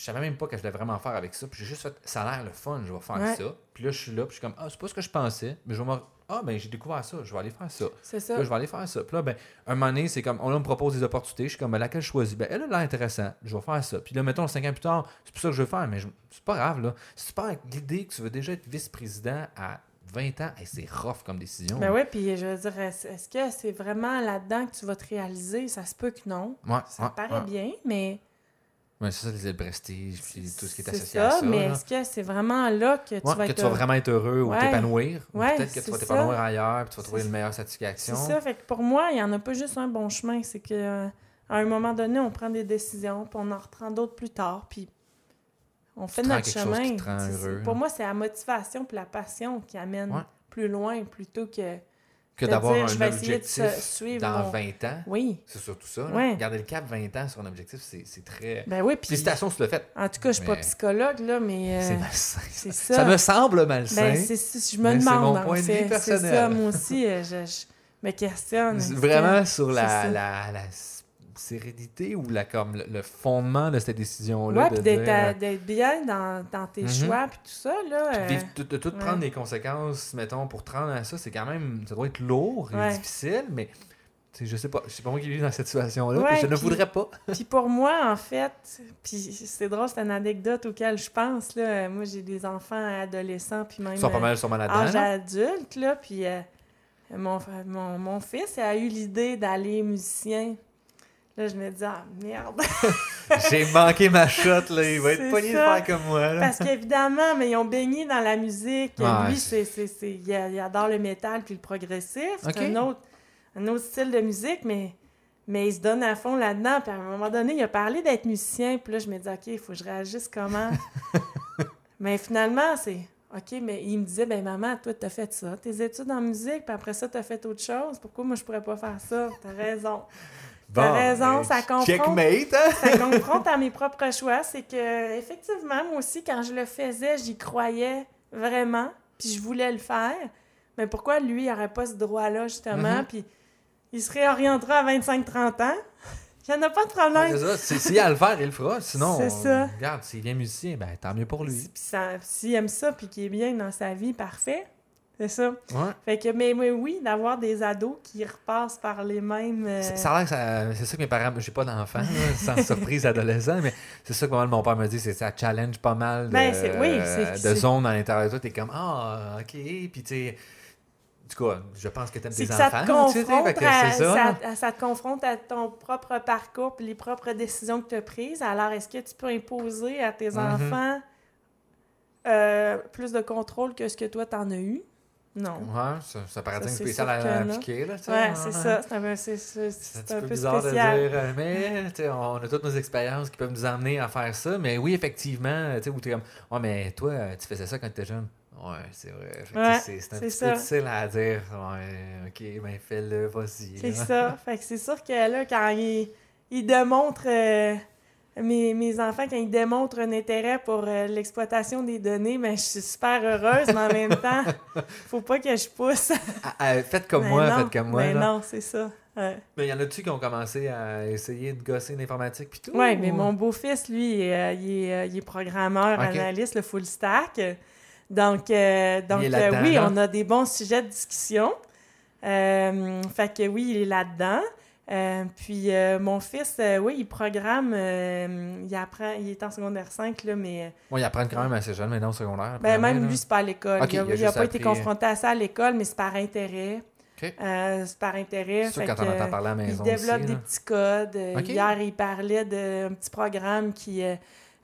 je savais même pas que je voulais vraiment faire avec ça. Puis j'ai juste fait, ça a l'air le fun, je vais faire Ouais. ça. Puis là, je suis là, puis je suis comme, ah, c'est pas ce que je pensais, mais je vais me. Ah, ben, j'ai découvert ça, je vais aller faire ça. C'est Puis ça. là, je vais aller faire ça. Puis là, ben, un moment donné, c'est comme, on là, me propose des opportunités, je suis comme, ben, laquelle je choisis? Ben, elle a l'air intéressante, je vais faire ça. Puis là, mettons, cinq ans plus tard, c'est pour ça que je veux faire, mais je- c'est pas grave, là. Si tu pars avec l'idée que tu veux déjà être vice-président à 20 ans, hey, c'est rough comme décision. Ben oui, puis je veux dire, est-ce est-ce que c'est vraiment là-dedans que tu vas te réaliser? Ça se peut que non. Ouais, Ça ouais, paraît ouais. bien, mais. Ouais, c'est ça, le prestige, puis tout ce qui est c'est associé à ça. mais est-ce que c'est vraiment là que tu Ouais, vas que être. tu vas vraiment être heureux ou Ouais. t'épanouir. ou Peut-être que tu c'est vas ça. t'épanouir ailleurs, puis tu vas trouver C'est- une meilleure C'est satisfaction. ça, fait que pour moi, il n'y en a pas juste un bon chemin. C'est que euh, à un moment donné, on prend des décisions, puis on en reprend d'autres plus tard, puis on fait notre chose chemin. qui te rend C'est- c'est- heureux, Pour moi, c'est la motivation puis la passion qui amène Ouais. plus loin plutôt que que d'avoir un je objectif suivre dans mon- 20 ans. Oui. C'est surtout ça. Ouais. Garder le cap 20 ans sur un objectif, c'est c'est très. Ben oui, puis Félicitations tu l'as fait. en tout cas, je suis pas psychologue, là, mais euh, C'est malsain. c'est Ça. ça. me semble malsain. Ben, c'est c'est- je me mais c'est demande, mon en point de vue fait. C'est personnel. ça, moi aussi, euh, je, je me questionne. C'est Vraiment sur c'est la, la, la sérénité ou la, comme, le, le fondement de cette décision-là. De puis d'être bien dans, dans tes Mhm. choix, puis tout ça, là. Euh, de tout ouais. prendre les conséquences, mettons, pour te rendre à ça, c'est quand même. Ça doit être lourd et Ouais. difficile, mais. tu sais, Je sais pas, pas moi qui vis dans cette situation-là, Ouais, je ne voudrais pas. Puis pour moi, en fait, puis c'est drôle, c'est une anecdote auquel je pense, là. Moi, j'ai des enfants adolescents, puis même Ils sont pas euh, mal sûrement âge là-dedans. là. adulte, là, puis euh, mon, mon, mon fils a eu l'idée d'aller musicien. Là, je me dis, ah, merde! J'ai manqué ma shot, là. Il va être pogné de faire comme moi, là. Parce qu'évidemment, mais ils ont baigné dans la musique. Ouais, Lui, c'est- il, adore le métal puis le progressif. C'est un, autre, un autre style de musique, mais, mais il se donne à fond là-dedans. Puis à un moment donné, il a parlé d'être musicien. Puis là, je me dis, OK, il faut que je réagisse comment? mais finalement, c'est OK, mais il me disait, ben maman, toi, t'as fait ça, tes études en musique, puis après ça, t'as fait autre chose. Pourquoi moi, je pourrais pas faire ça? T'as raison. T'as raison, ben, ça confronte. Checkmate, hein? Ça confronte à mes propres choix. C'est que, effectivement, moi aussi, quand je le faisais, j'y croyais vraiment, puis je voulais le faire. Mais pourquoi lui, il n'aurait pas ce droit-là, justement? Mhm. Puis il se réorientera à 25-30 ans. Il n'y en a pas de C'est problème. ça. C'est- S'il a à le faire, il le fera. Sinon, ça. regarde, s'il est musicien, ben tant mieux pour lui. Puis ça- s'il aime ça, puis qu'il est bien dans sa vie, parfait. C'est ça. Ouais. Fait que, mais, mais oui, d'avoir des ados qui repassent par les mêmes. euh, C'est- Ça a l'air que ça- c'est ça que mes parents. J'ai pas d'enfants, là, sans surprise adolescent, mais c'est ça que mal mon père me dit, c'est ça challenge pas mal de, Ben, oui, de zones à l'intérieur de toi. T'es comme Ah, ok. Puis tu sais. Du coup, je pense que t'aimes tes que ça enfants. te tu sais, que à, ça. ça, te confronte à ton propre parcours puis les propres décisions que tu as prises. Alors, est-ce que tu peux imposer à tes Mhm. enfants euh, plus de contrôle que ce que toi, t'en as eu? Non. Ouais, ça, ça paraît Ça, c'est spécial à appliquer, là, tu Ouais, c'est ça. C'est un peu, c'est- c'est- C'est un c'est un peu peu bizarre spécial. de dire, euh, mais tu sais, on a toutes nos expériences qui peuvent nous amener à faire ça. Mais oui, effectivement, tu sais, où t'es comme, ouais, mais toi, euh, tu faisais ça quand t'étais jeune. Ouais, c'est vrai. Ouais, c'est c'est un c'est petit ça. peu difficile à dire. Ouais, ok, ben fais-le, vas-y. C'est ça. Fait que c'est sûr que là, quand ils ils démontrent... euh, mes, mes enfants, quand ils démontrent un intérêt pour euh, l'exploitation des données, ben, je suis super heureuse, mais en même temps, faut pas que je pousse. Ah, ah, faites comme Mais moi, non, faites comme moi. Mais non, c'est ça. Ouais. Mais y en a-tu qui ont commencé à essayer de gosser l'informatique puis tout? Oui, mais mon beau-fils, lui, il est, euh, il est, euh, il est programmeur, analyste, le full stack. Donc, euh, donc oui, on a des bons sujets de discussion. Fait que oui, il est là-dedans. Euh, puis euh, mon fils, euh, oui, il programme, il apprend, il est en secondaire 5, là, mais... Bon, ils apprennent quand même assez jeune maintenant au secondaire. ben, même lui, c'est pas à l'école. Il a, il a il a juste pas été confronté à ça à l'école, mais c'est par intérêt. C'est par intérêt. C'est sûr quand on entend parler à la il maison développe aussi, des petits codes. Hier, il parlait d'un petit programme qui,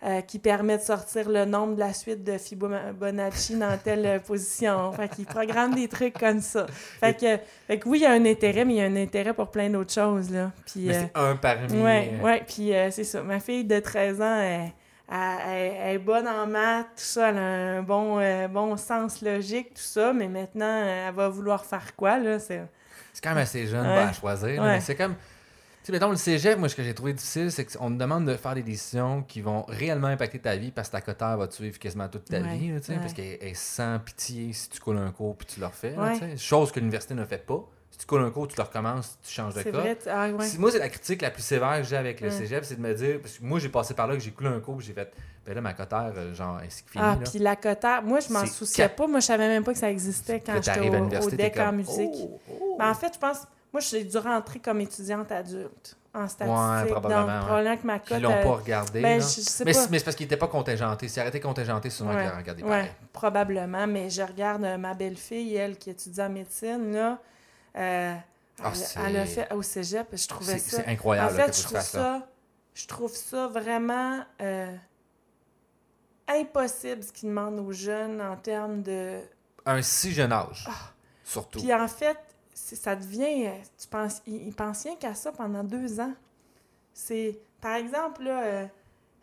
euh, qui permet de sortir le nombre de la suite de Fibonacci dans telle euh, position. Fait qu'il programme des trucs comme ça. Fait que, fait que oui, il y a un intérêt, mais il y a un intérêt pour plein d'autres choses. Là. Puis, Mais euh, c'est un parmi. Euh, ouais, puis euh, c'est ça. Ma fille de 13 ans, elle, elle- elle- elle est bonne en maths, tout ça, elle a un bon, bon sens logique, tout ça, mais maintenant, elle va vouloir faire quoi, là? C'est... C'est quand même assez jeune Ouais. à choisir. là, Ouais. mais c'est comme. Tu sais, mettons, le cégep, moi, ce que j'ai trouvé difficile, c'est qu'on te demande de faire des décisions qui vont réellement impacter ta vie parce que ta cotère va te suivre quasiment toute ta Ouais, vie, là, tu sais, ouais. parce qu'elle est sans pitié si tu coules un cours puis tu le refais. Ouais. chose que l'université ne fait pas. Si tu coules un cours, tu le recommences, tu changes de cas. vrai, ah. Si- moi, c'est la critique la plus sévère que j'ai avec le cégep, c'est de me dire, parce que moi, j'ai passé par là, que j'ai coulé un cours, j'ai fait, ben là, ma cotère, euh, genre, est-ce qu'il finit, Ah, puis la cotère, moi, je m'en souciais cap- pas. Moi, je savais même pas que ça existait quand j'étais au, au l'université, t'es DEC en comme, musique. oh, oh. Ben, en fait, je pense, moi, j'ai dû rentrer comme étudiante adulte en statistique. probablement, donc, ouais. probablement que ma cote... Ils l'ont euh, pas regardé. ben, je, je sais mais pas. c'est mais c'est parce qu'il était pas contingenté. S'il arrêtait contingenté, souvent, Ouais, il aurait regardé Ouais, pareil. probablement, mais je regarde euh, ma belle-fille, elle, qui étudie en médecine, là. euh, Ah, elle, a fait au cégep, je trouvais C'est ça. c'est incroyable en là, fait, que je trouve ça. je trouve ça vraiment euh, impossible ce qu'ils demandent aux jeunes en termes de. Un si jeune âge, surtout. Ah. Puis en fait, ça devient. euh, Tu penses, ils, ils pensent rien qu'à ça pendant deux ans. C'est, par exemple, là, euh,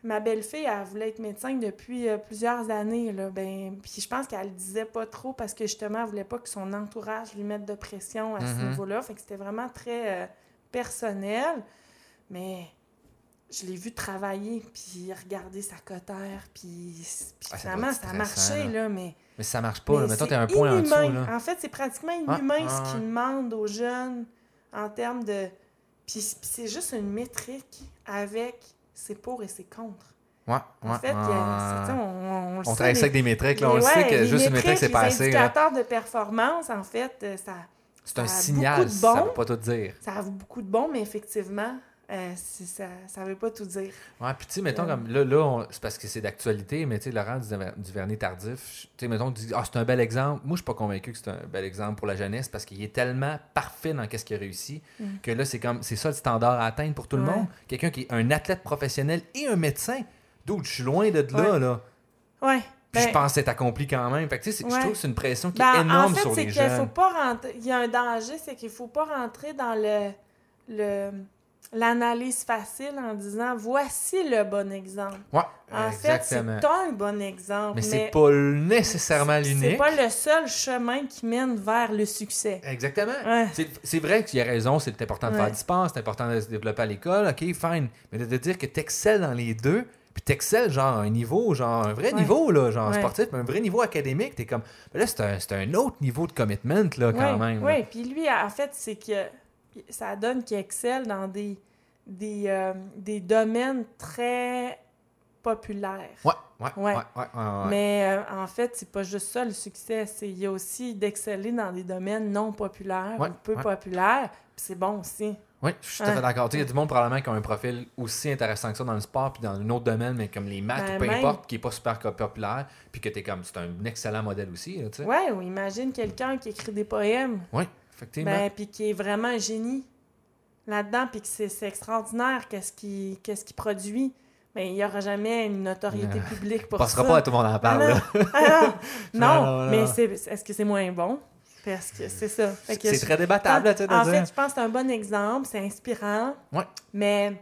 ma belle-fille, elle voulait être médecin depuis euh, plusieurs années. Là, ben, puis je pense qu'elle le disait pas trop parce que justement, elle voulait pas que son entourage lui mette de pression à ce Mhm. niveau-là. Fait que c'était vraiment très euh, personnel. Mais je l'ai vu travailler, puis regarder sa cotère, puis, puis Ah, ça finalement, ça a stressant, marché, là. là, mais... Mais ça marche pas. Là. Mais Mettons, c'est t'as un point en dessous. inhumain. Là. En fait, c'est pratiquement Ah, inhumain ah, ce qu'ils ouais. demandent aux jeunes en termes de. Puis puis c'est juste une métrique avec c'est pour et c'est contre. Ouais, En ouais, fait, il y a- c'est- tu sais, ouais. on, on, le On sait, travaille ça les- avec des métriques. Là. On les- le sait que les juste une métrique, c'est pas les assez. là. indicateurs de performance, en fait, euh, ça, C'est un ça signal. de Ça veut pas tout dire. ça a beaucoup de bons, mais effectivement, euh, ça ne veut pas tout dire. Ouais, puis tu sais, mettons, comme là, là c'est parce que c'est d'actualité, mais tu sais, Laurent du, du Vernet Tardif, tu sais, mettons, tu dis, ah, c'est un bel exemple. Moi, je suis pas convaincu que c'est un bel exemple pour la jeunesse parce qu'il est tellement parfait dans qu'est-ce qu'il a réussi Mm. que là, c'est comme, c'est ça le standard à atteindre pour tout le monde. Quelqu'un qui est un athlète professionnel et un médecin. D'où je suis loin de là, Ouais. là. Ouais. Puis Ben, je pense être accompli quand même. Fait que tu sais, je trouve que c'est une pression qui Ben, est énorme en fait, sur les qu'il faut jeunes. pas rentrer. Il y a un danger, c'est qu'il faut pas rentrer dans le, le l'analyse facile en disant voici le bon exemple. Ouais, En fait, c'est un bon exemple, mais c'est mais pas nécessairement c'est l'unique. pas le seul chemin qui mène vers le succès. Exactement. Ouais. C'est- C'est vrai qu'il y a raison, c'est important de Ouais. faire sport, c'est important de se développer à l'école, ok, fine. Mais de te dire que tu excelles dans les deux, puis tu excelles genre à un niveau, genre un vrai Ouais. niveau, là, genre Ouais. sportif, mais un vrai niveau académique, t'es comme. Mais là, c'est un, c'est un autre niveau de commitment, là, quand même. Oui, puis lui, en fait, c'est que ça donne qu'il excelle dans des, des, euh, des domaines très populaires. Ouais, ouais, ouais, Ouais. ouais. Mais euh, en fait, c'est pas juste ça le succès, c'est il y a aussi d'exceller dans des domaines non populaires ou peu populaires, puis c'est bon aussi. Oui, je suis tout à fait d'accord. Il y a du monde probablement qui a un profil aussi intéressant que ça dans le sport, puis dans un autre domaine, mais comme les maths Ben, ou peu même- importe, qui n'est pas super populaire, puis que tu es comme. C'est un excellent modèle aussi, là, tu sais. Ouais, ou imagine quelqu'un qui écrit des poèmes, Oui, effectivement. ben, puis qui est vraiment un génie là-dedans, puis que c'est extraordinaire qu'est-ce qu'il qu'est-ce qu'il produit. Mais il n'y aura jamais une notoriété Euh, publique pour On passera ça. pas à tout le monde en parle, Ah non, ah non, mais c'est- est-ce que c'est moins bon? Parce que c'est ça. C'est très débattable, tu sais, En dire. fait, je pense que c'est un bon exemple, c'est inspirant, Ouais. mais,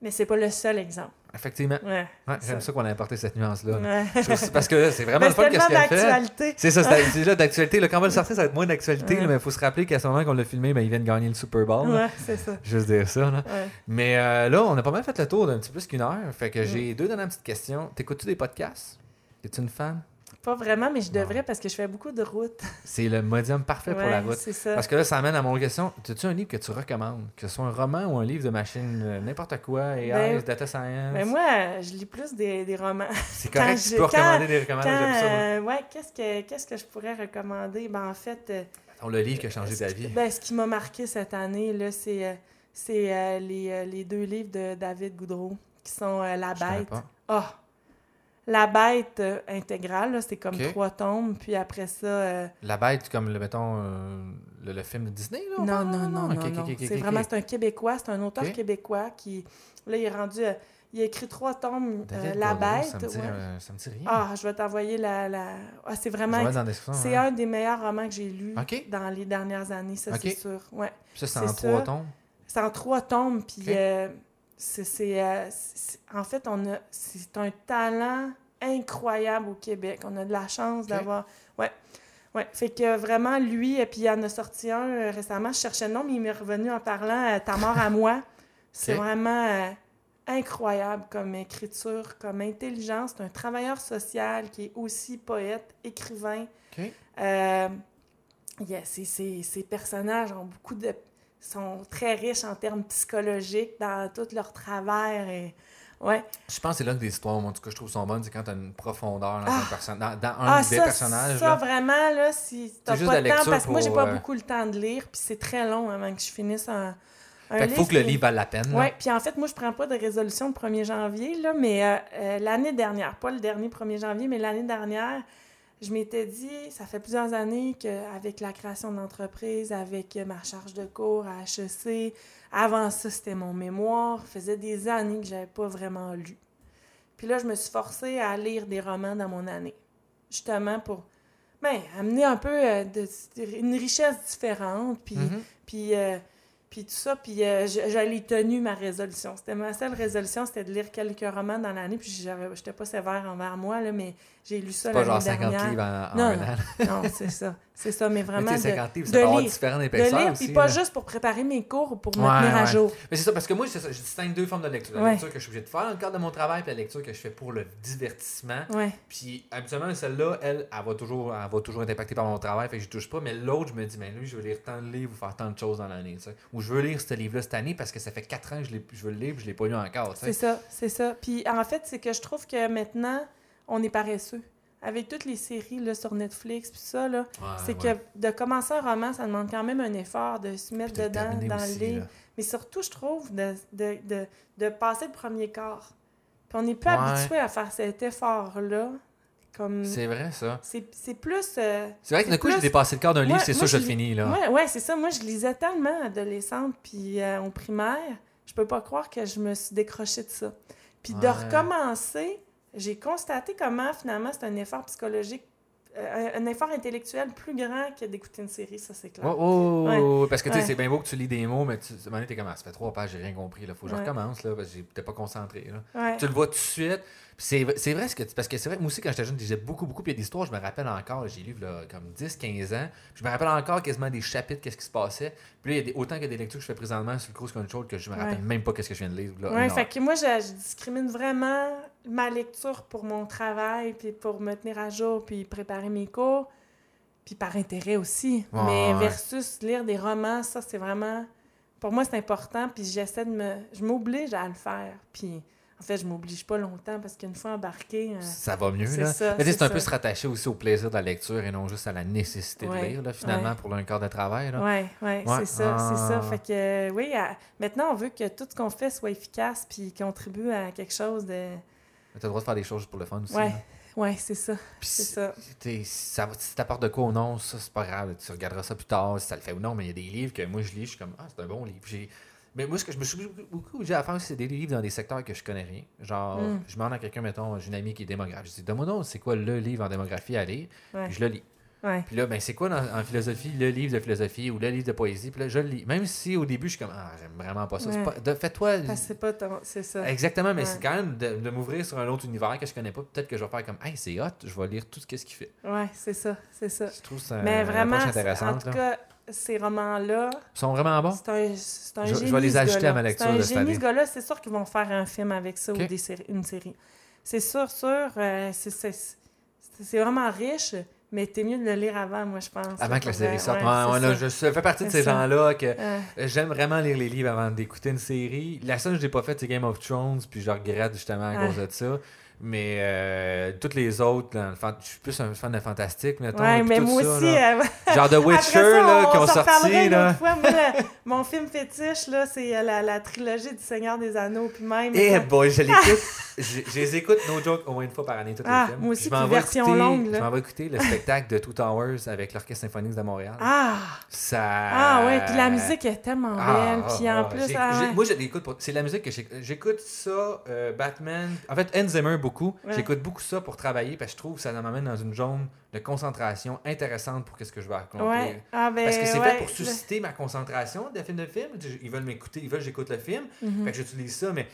mais c'est pas le seul exemple. Effectivement. Ouais. Ouais, J'aime ça. qu'on a apporté cette nuance-là. là. Ouais. Parce que c'est vraiment le fun qu'est-ce qu'elle fait. d'actualité. C'est ça, c'est déjà d'actualité. là. Quand on va le sortir, ça va être moins d'actualité, là, mais il faut se rappeler qu'à ce moment qu'on l'a filmé, ben, il vient de gagner le Super Bowl. là. Ouais, c'est ça. Juste dire ça. Là. Ouais. Mais euh, là, on a pas mal fait le tour d'un petit peu plus qu'une heure. Fait que Mm. j'ai deux dernières petites questions. T'écoutes-tu des podcasts? Es-tu une fan? Pas vraiment, mais je Non. devrais parce que je fais beaucoup de routes. C'est le médium parfait pour la route. C'est ça. Parce que là, ça amène à mon question. As-tu un livre que tu recommandes? Que ce soit un roman ou un livre de machine, euh, n'importe quoi, AI, Ben, data science? Mais moi, je lis plus des, des romans. c'est correct, quand tu je- peux quand- recommander des recommandations. Euh, ouais, qu'est-ce que, qu'est-ce que je pourrais recommander? Ben, en fait, euh, le livre qui a changé ta vie. Ben, ce qui m'a marqué cette année, là, c'est, euh, C'est les, les deux livres de David Goudreau qui sont La Je Bête. Ah! La Bête euh, intégrale, c'est comme trois tomes, puis après ça. euh, La bête, comme, le, mettons, euh, le, le film de Disney, là? on Non, non, non, non, non. C'est vraiment, c'est un Québécois, c'est un auteur québécois qui, là, il est rendu, il a écrit trois tomes, La Bête. Ça me dit, ouais. ça me dit rien. Ah, je vais t'envoyer la, la... Ah, c'est vraiment, c'est hein. un des meilleurs romans que j'ai Ok. dans les dernières années, ça c'est sûr. Ouais. Ça, c'est en trois tomes. C'est en trois tomes, puis c'est, euh, c'est- en fait, on a, c'est un talent incroyable au Québec. On a de la chance d'avoir... Ouais. Ouais. Fait que vraiment, lui, et puis il en a sorti un euh, récemment, je cherchais le nom, mais il m'est revenu en parlant euh, Ta mort à moi. C'est vraiment euh, incroyable comme écriture, comme intelligence. C'est un travailleur social qui est aussi poète, écrivain. OK. Euh, yeah, ces- ces- ces personnages ont beaucoup de sont très riches en termes psychologiques dans tout leur travers et ouais Je pense que c'est là que des histoires, en tout cas, je trouve sont bonnes, c'est quand tu as une profondeur dans, Ah. un, perso- dans, dans un ah des ça, personnages. ça là. vraiment là si juste pas de temps parce que moi j'ai pour, pas euh, beaucoup le temps de lire puis c'est très long avant que je finisse un, un Fait qu'il faut que le livre vaille la peine. Oui, puis en fait, moi, je prends pas de résolution le 1er janvier, là, mais euh, euh, l'année dernière, pas le dernier 1er janvier, mais l'année dernière, je m'étais dit, ça fait plusieurs années qu'avec la création de l'entreprise, avec ma charge de cours à HEC, avant ça, c'était mon mémoire, ça faisait des années que j'avais pas vraiment lu. Puis là, je me suis forcée à lire des romans dans mon année, justement pour ben, amener un peu euh, de, une richesse différente, puis Mhm. puis, euh, puis tout ça, puis euh, j'allais tenu ma résolution. C'était ma seule résolution, c'était de lire quelques romans dans l'année, puis j'avais- j'étais pas sévère envers moi, là, mais j'ai lu ça C'est pas l'année genre 50 dernière. livres en, en Non, un an. Non, c'est ça. C'est ça, mais Mais vraiment de, sais, 50 livres, de ça peut avoir lire. différentes de épaisseurs lire, aussi. puis pas là. juste pour préparer mes cours ou pour me Ouais, tenir à ouais. jour. Mais c'est ça, parce que moi, ça, je distingue deux formes de lecture. La Ouais. lecture que je suis obligé de faire dans le cadre de mon travail, puis la lecture que je fais pour le divertissement. Puis habituellement, celle-là, elle, elle va toujours, elle va toujours être impactée par mon travail, fait que je touche pas. Mais l'autre, je me dis, ben lui, je veux lire tant de livres ou faire tant de choses dans l'année. Ou je veux lire ce livre-là cette année parce que ça fait 4 ans que je, je veux le lire, puis je l'ai pas lu encore. c'est ça, c'est ça. Puis en fait, c'est que je trouve que maintenant, on est paresseux. Avec toutes les séries là, sur Netflix, puis ça, là, Ouais, c'est ouais. que de commencer un roman, ça demande quand même un effort de se mettre de dedans, dans aussi, le livre. là. Mais surtout, je trouve, de, de, de, de passer le premier quart. Puis on n'est plus Ouais. habitué à faire cet effort-là. Comme... C'est vrai, ça. C'est c'est plus... euh, C'est vrai que d'un coup, j'ai dépassé le quart d'un livre, c'est sûr, je le finis, là. Ouais, ouais, c'est ça. Moi, je lisais tellement adolescente, puis euh, au primaire, je peux pas croire que je me suis décrochée de ça. Puis de recommencer, j'ai constaté comment, finalement, c'est un effort psychologique, euh, un, effort intellectuel plus grand que d'écouter une série, ça, c'est clair. Oh, oh, Ouais. oh, parce que tu sais, Ouais. c'est bien beau que tu lis des mots, mais tu, t'es comme, ah, ça fait trois pages, j'ai rien compris, là. Faut que je recommence, là, parce que j'étais pas concentré, là. Tu le vois tout de suite. C'est, vrai, ce que tu- parce que c'est vrai, moi aussi, quand j'étais jeune, je lisais beaucoup, beaucoup. Puis il y a des histoires, je me rappelle encore, j'ai lu là, comme 10, 15 ans. Puis je me rappelle encore quasiment des chapitres, qu'est-ce qui se passait. Puis là, il y a des, autant que des lectures que je fais présentement sur le Cruise Control que je me rappelle même pas qu'est-ce que je viens de lire. Là, fait que moi, je, je discrimine vraiment ma lecture pour mon travail, puis pour me tenir à jour, puis préparer mes cours, puis par intérêt aussi. Ouais, Mais ouais. versus lire des romans, ça, c'est vraiment... Pour moi, c'est important, puis j'essaie de me... Je m'oblige à le faire, puis... En fait, je m'oblige pas longtemps, parce qu'une fois embarqué... euh, Ça va mieux, c'est là. c'est un peu se rattacher aussi au plaisir de la lecture et non juste à la nécessité Ouais, de lire, là, finalement, ouais. pour un corps de travail. Ouais, Ouais, c'est ça, c'est ça. ah. Fait que, oui, à- maintenant, on veut que tout ce qu'on fait soit efficace, puis contribue à quelque chose de... Tu as le droit de faire des choses juste pour le fun aussi. Ouais, là. ouais, c'est ça, c'est ça. ça, si t'apportes de quoi ou non, ça, c'est pas grave. Tu regarderas ça plus tard, si ça le fait ou non. Mais il y a des livres que moi, je lis, je suis comme, ah, c'est un bon livre. Mais moi, ce que je me suis beaucoup obligé à faire, c'est des livres dans des secteurs que je connais rien. Genre, Mm. je demande à quelqu'un, mettons, j'ai une amie qui est démographe. Je dis, donne-moi donc, c'est quoi le livre en démographie à lire? Ouais. Puis je le lis. Ouais. Puis là, ben, c'est quoi dans- en philosophie, le livre de philosophie ou le livre de poésie? Puis là, je le lis. Même si au début, je suis comme, ah, j'aime vraiment pas ça. Ouais. pas- Fais-toi. C'est pas ton... C'est ça. Exactement, mais Ouais. c'est quand même de, de m'ouvrir sur un autre univers que je connais pas. Peut-être que je vais faire comme, hey, c'est hot, je vais lire tout ce qu'est-ce qu'il fait. Ouais, c'est ça, c'est ça. Je trouve ça Mais vraiment, c'est- en tout cas, ces romans-là, sont vraiment bons. c'est un, c'est un Je- je génie, vais les ajouter à ma lecture C'est un de cette génie, année. ce gars-là. C'est sûr qu'ils vont faire un film avec ça ou des une série. C'est sûr, sûr. euh, c'est- c'est vraiment riche, mais t'es mieux de le lire avant, moi, je pense. Avant que la série sorte. Ouais, Ouais, je fais partie de ces gens-là que Euh, j'aime vraiment lire les livres avant d'écouter une série. La seule que je n'ai pas faite, c'est Game of Thrones, puis je regrette justement à cause de ça. Mais euh, toutes les autres, je suis plus un fan de fantastique, mettons. Ouais, puis mais tout moi ça, aussi. là. euh, Genre The Witcher, ça, là, on qui ont sorti, là. fois. Moi, le- mon film fétiche, là, c'est euh, la, la trilogie du Seigneur des Anneaux. Puis même. Eh euh, boy, je l'écoute. je, je les écoute, no joke, au moins une fois par année, tous Ah, les films. moi aussi, je m'en puis vais version écouter- longue, là. Je m'en vais écouter le spectacle de Two Towers avec l'Orchestre Symphonique de Montréal. Ah! Ça... Ah ouais, puis la musique est tellement Ah, belle. Puis ah, en ah, plus, ah, moi je l'écoute pour- c'est la musique que j'écoute j'écoute ça euh, Batman en fait Zimmer beaucoup Ouais. j'écoute beaucoup ça pour travailler parce que je trouve que ça m'amène dans une zone de concentration intéressante pour qu'est-ce que je vais accomplir Ouais. Ah, ben, parce que c'est ouais, fait pour susciter ma concentration de film de film ils veulent m'écouter ils veulent que j'écoute le film Mhm. fait que j'utilise ça mais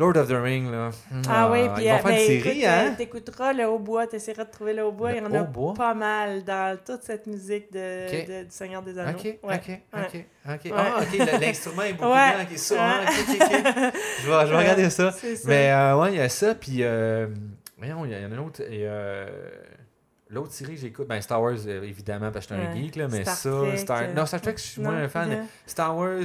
Lord of the Ring là Ah oui, puis ils vont faire une série euh, hein? t'écouteras le hautbois, t'essaieras de trouver le hautbois. Le Il y en a pas mal dans toute cette musique de, du Seigneur des Anneaux. Ok, Ouais. ok, ok. Ouais. Ah, ok, l'instrument est beaucoup Ouais. bien, ok, ça, hein, ok, ok, ok. Je vais, je vais regarder ça. Mais euh, ouais, il y a ça, puis euh, voyons, il y, en a une autre. Et, euh, L'autre série que j'écoute, ben Star Wars, euh, évidemment, parce que je suis un geek, là, mais Star ça, Trek, Star... Non, Star Trek, je suis moins un fan. Star Wars,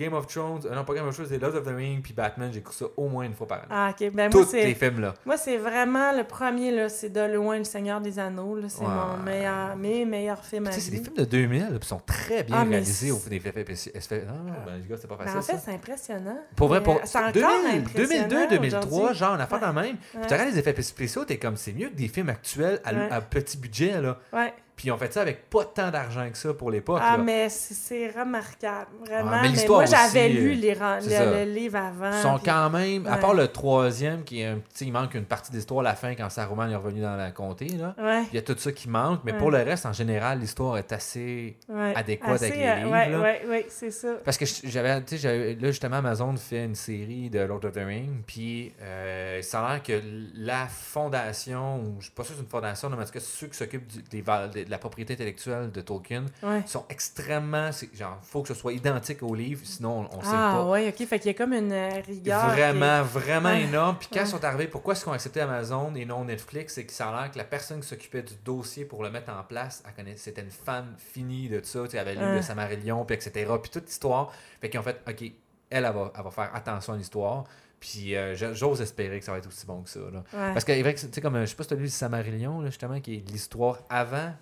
Game of Thrones, euh, non, pas Game of Thrones, c'est Lord of the Ring, puis Batman, j'écoute ça au moins une fois par année. Ah, ok. Ben, moi, Tous c'est... les films, là. Moi, c'est vraiment le premier, là, c'est de loin Le Seigneur des Anneaux. là. C'est Ouais. mon meilleur, mes meilleurs films à Tu sais, c'est des films de 2000, puis ils sont très bien Ah, réalisés au des effets spéciaux. Ah, ben, les gars, c'est pas Ben, facile, en fait, c'est impressionnant. Pour vrai, pour euh, c'est encore 2000, impressionnant 2002, 2003, aujourd'hui. genre, une affaire Ouais. de même. Puis Ouais. tu regardes les effets spéciaux, t'es comme, c'est mieux que des films actuels à, Ouais. à petit budget, là. Ouais. Puis ils ont fait ça avec pas tant d'argent que ça pour l'époque, Ah, là. mais c'est- remarquable. Vraiment. Ouais, mais moi, j'avais lu euh, les ça. le, le livre avant. Ils sont puis- quand même, à part le troisième, qui est un petit, il manque une partie de l'histoire à la fin quand Saruman est revenu dans la comté, là. Ouais. Il y a tout ça qui manque, mais Ouais. pour le reste, en général, l'histoire est assez adéquate avec les euh, livres, ouais, ouais, c'est ça. Parce que j'avais, tu sais, là justement, Amazon fait une série de Lord of the Rings, puis euh, ça a l'air que la fondation, ou je suis pas sûr que c'est une fondation, mais en tout cas ceux qui s'occupent des val- de, la propriété intellectuelle de Tolkien Ouais. sont extrêmement, genre, faut que ce soit identique au livre, sinon on, on sait Ah, pas. ouais, ok. Fait qu'il y a comme une euh, rigueur. qui- Vraiment, vraiment Ouais. énorme. Puis quand Ouais. ils sont arrivés, pourquoi est-ce qu'ils ont accepté Amazon et non Netflix C'est que ça a l'air que la personne qui s'occupait du dossier pour le mettre en place, elle connaissait- c'était une fan finie de ça. Tu avait lu le Samarillion, puis etc. Puis toute l'histoire. Fait qu'ils ont fait, OK, elle, elle va, elle va faire attention à l'histoire. Puis euh, j'ose espérer que ça va être aussi bon que ça. Là. Ouais. Parce que, vrai que, tu sais, comme, euh, je sais pas si tu as lu le Samarillion, là, justement, qui est l'histoire avant.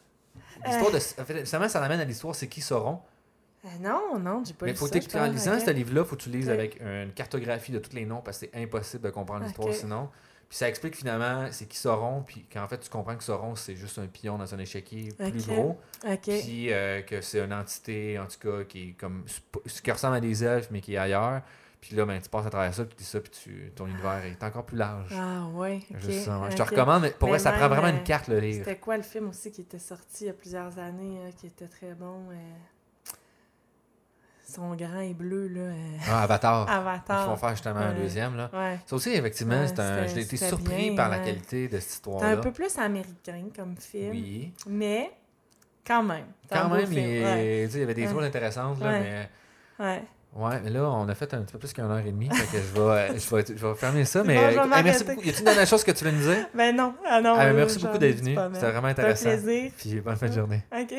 L'histoire de. En fait, justement, ça l'amène à l'histoire, c'est qui sauront. Euh, non, non, j'ai pas Mais lu faut ça. que je tu- en pense. lisant Ok. ce livre-là, faut que tu lises Ok. avec une cartographie de tous les noms parce que c'est impossible de comprendre l'histoire Ok. sinon. Puis ça explique finalement c'est qui Sauron, puis qu'en fait tu comprends que Sauron c'est juste un pion dans un échiquier plus Ok. gros, Ok. puis euh, que c'est une entité en tout cas qui est comme qui ressemble à des elfes mais qui est ailleurs. Puis là ben tu passes à travers ça, puis tu dis ça, puis tu, ton univers est encore plus large. Ah, ouais. ça. Je te ok. recommande, mais pour Mais vrai, ça prend vraiment euh, une carte le livre. C'était quoi le film aussi qui était sorti il y a plusieurs années, euh, qui était très bon? euh, Son grand et bleu, là. euh, Ah, Avatar. Ils Avatar. font faire justement un Ouais. deuxième là. Ouais. Ça aussi, effectivement, Ouais, c'est un... j'ai été surpris bien, par la qualité de cette C'est histoire-là. un peu plus américain comme film. Oui. Mais, quand même. c'est Quand même, il, il y avait des histoires intéressantes, là, mais... Ouais. Ouais, mais là, on a fait un petit peu plus qu'une heure et demie, fait que je vais, je vais, je vais fermer ça, mais bon, je vais hey, merci beaucoup. Y a-t-il une dernière chose que tu voulais nous dire? Ben non. Ah non. Ah, euh, merci beaucoup d'être venu, c'était vraiment intéressant. plaisir. Puis bonne fin de journée. OK.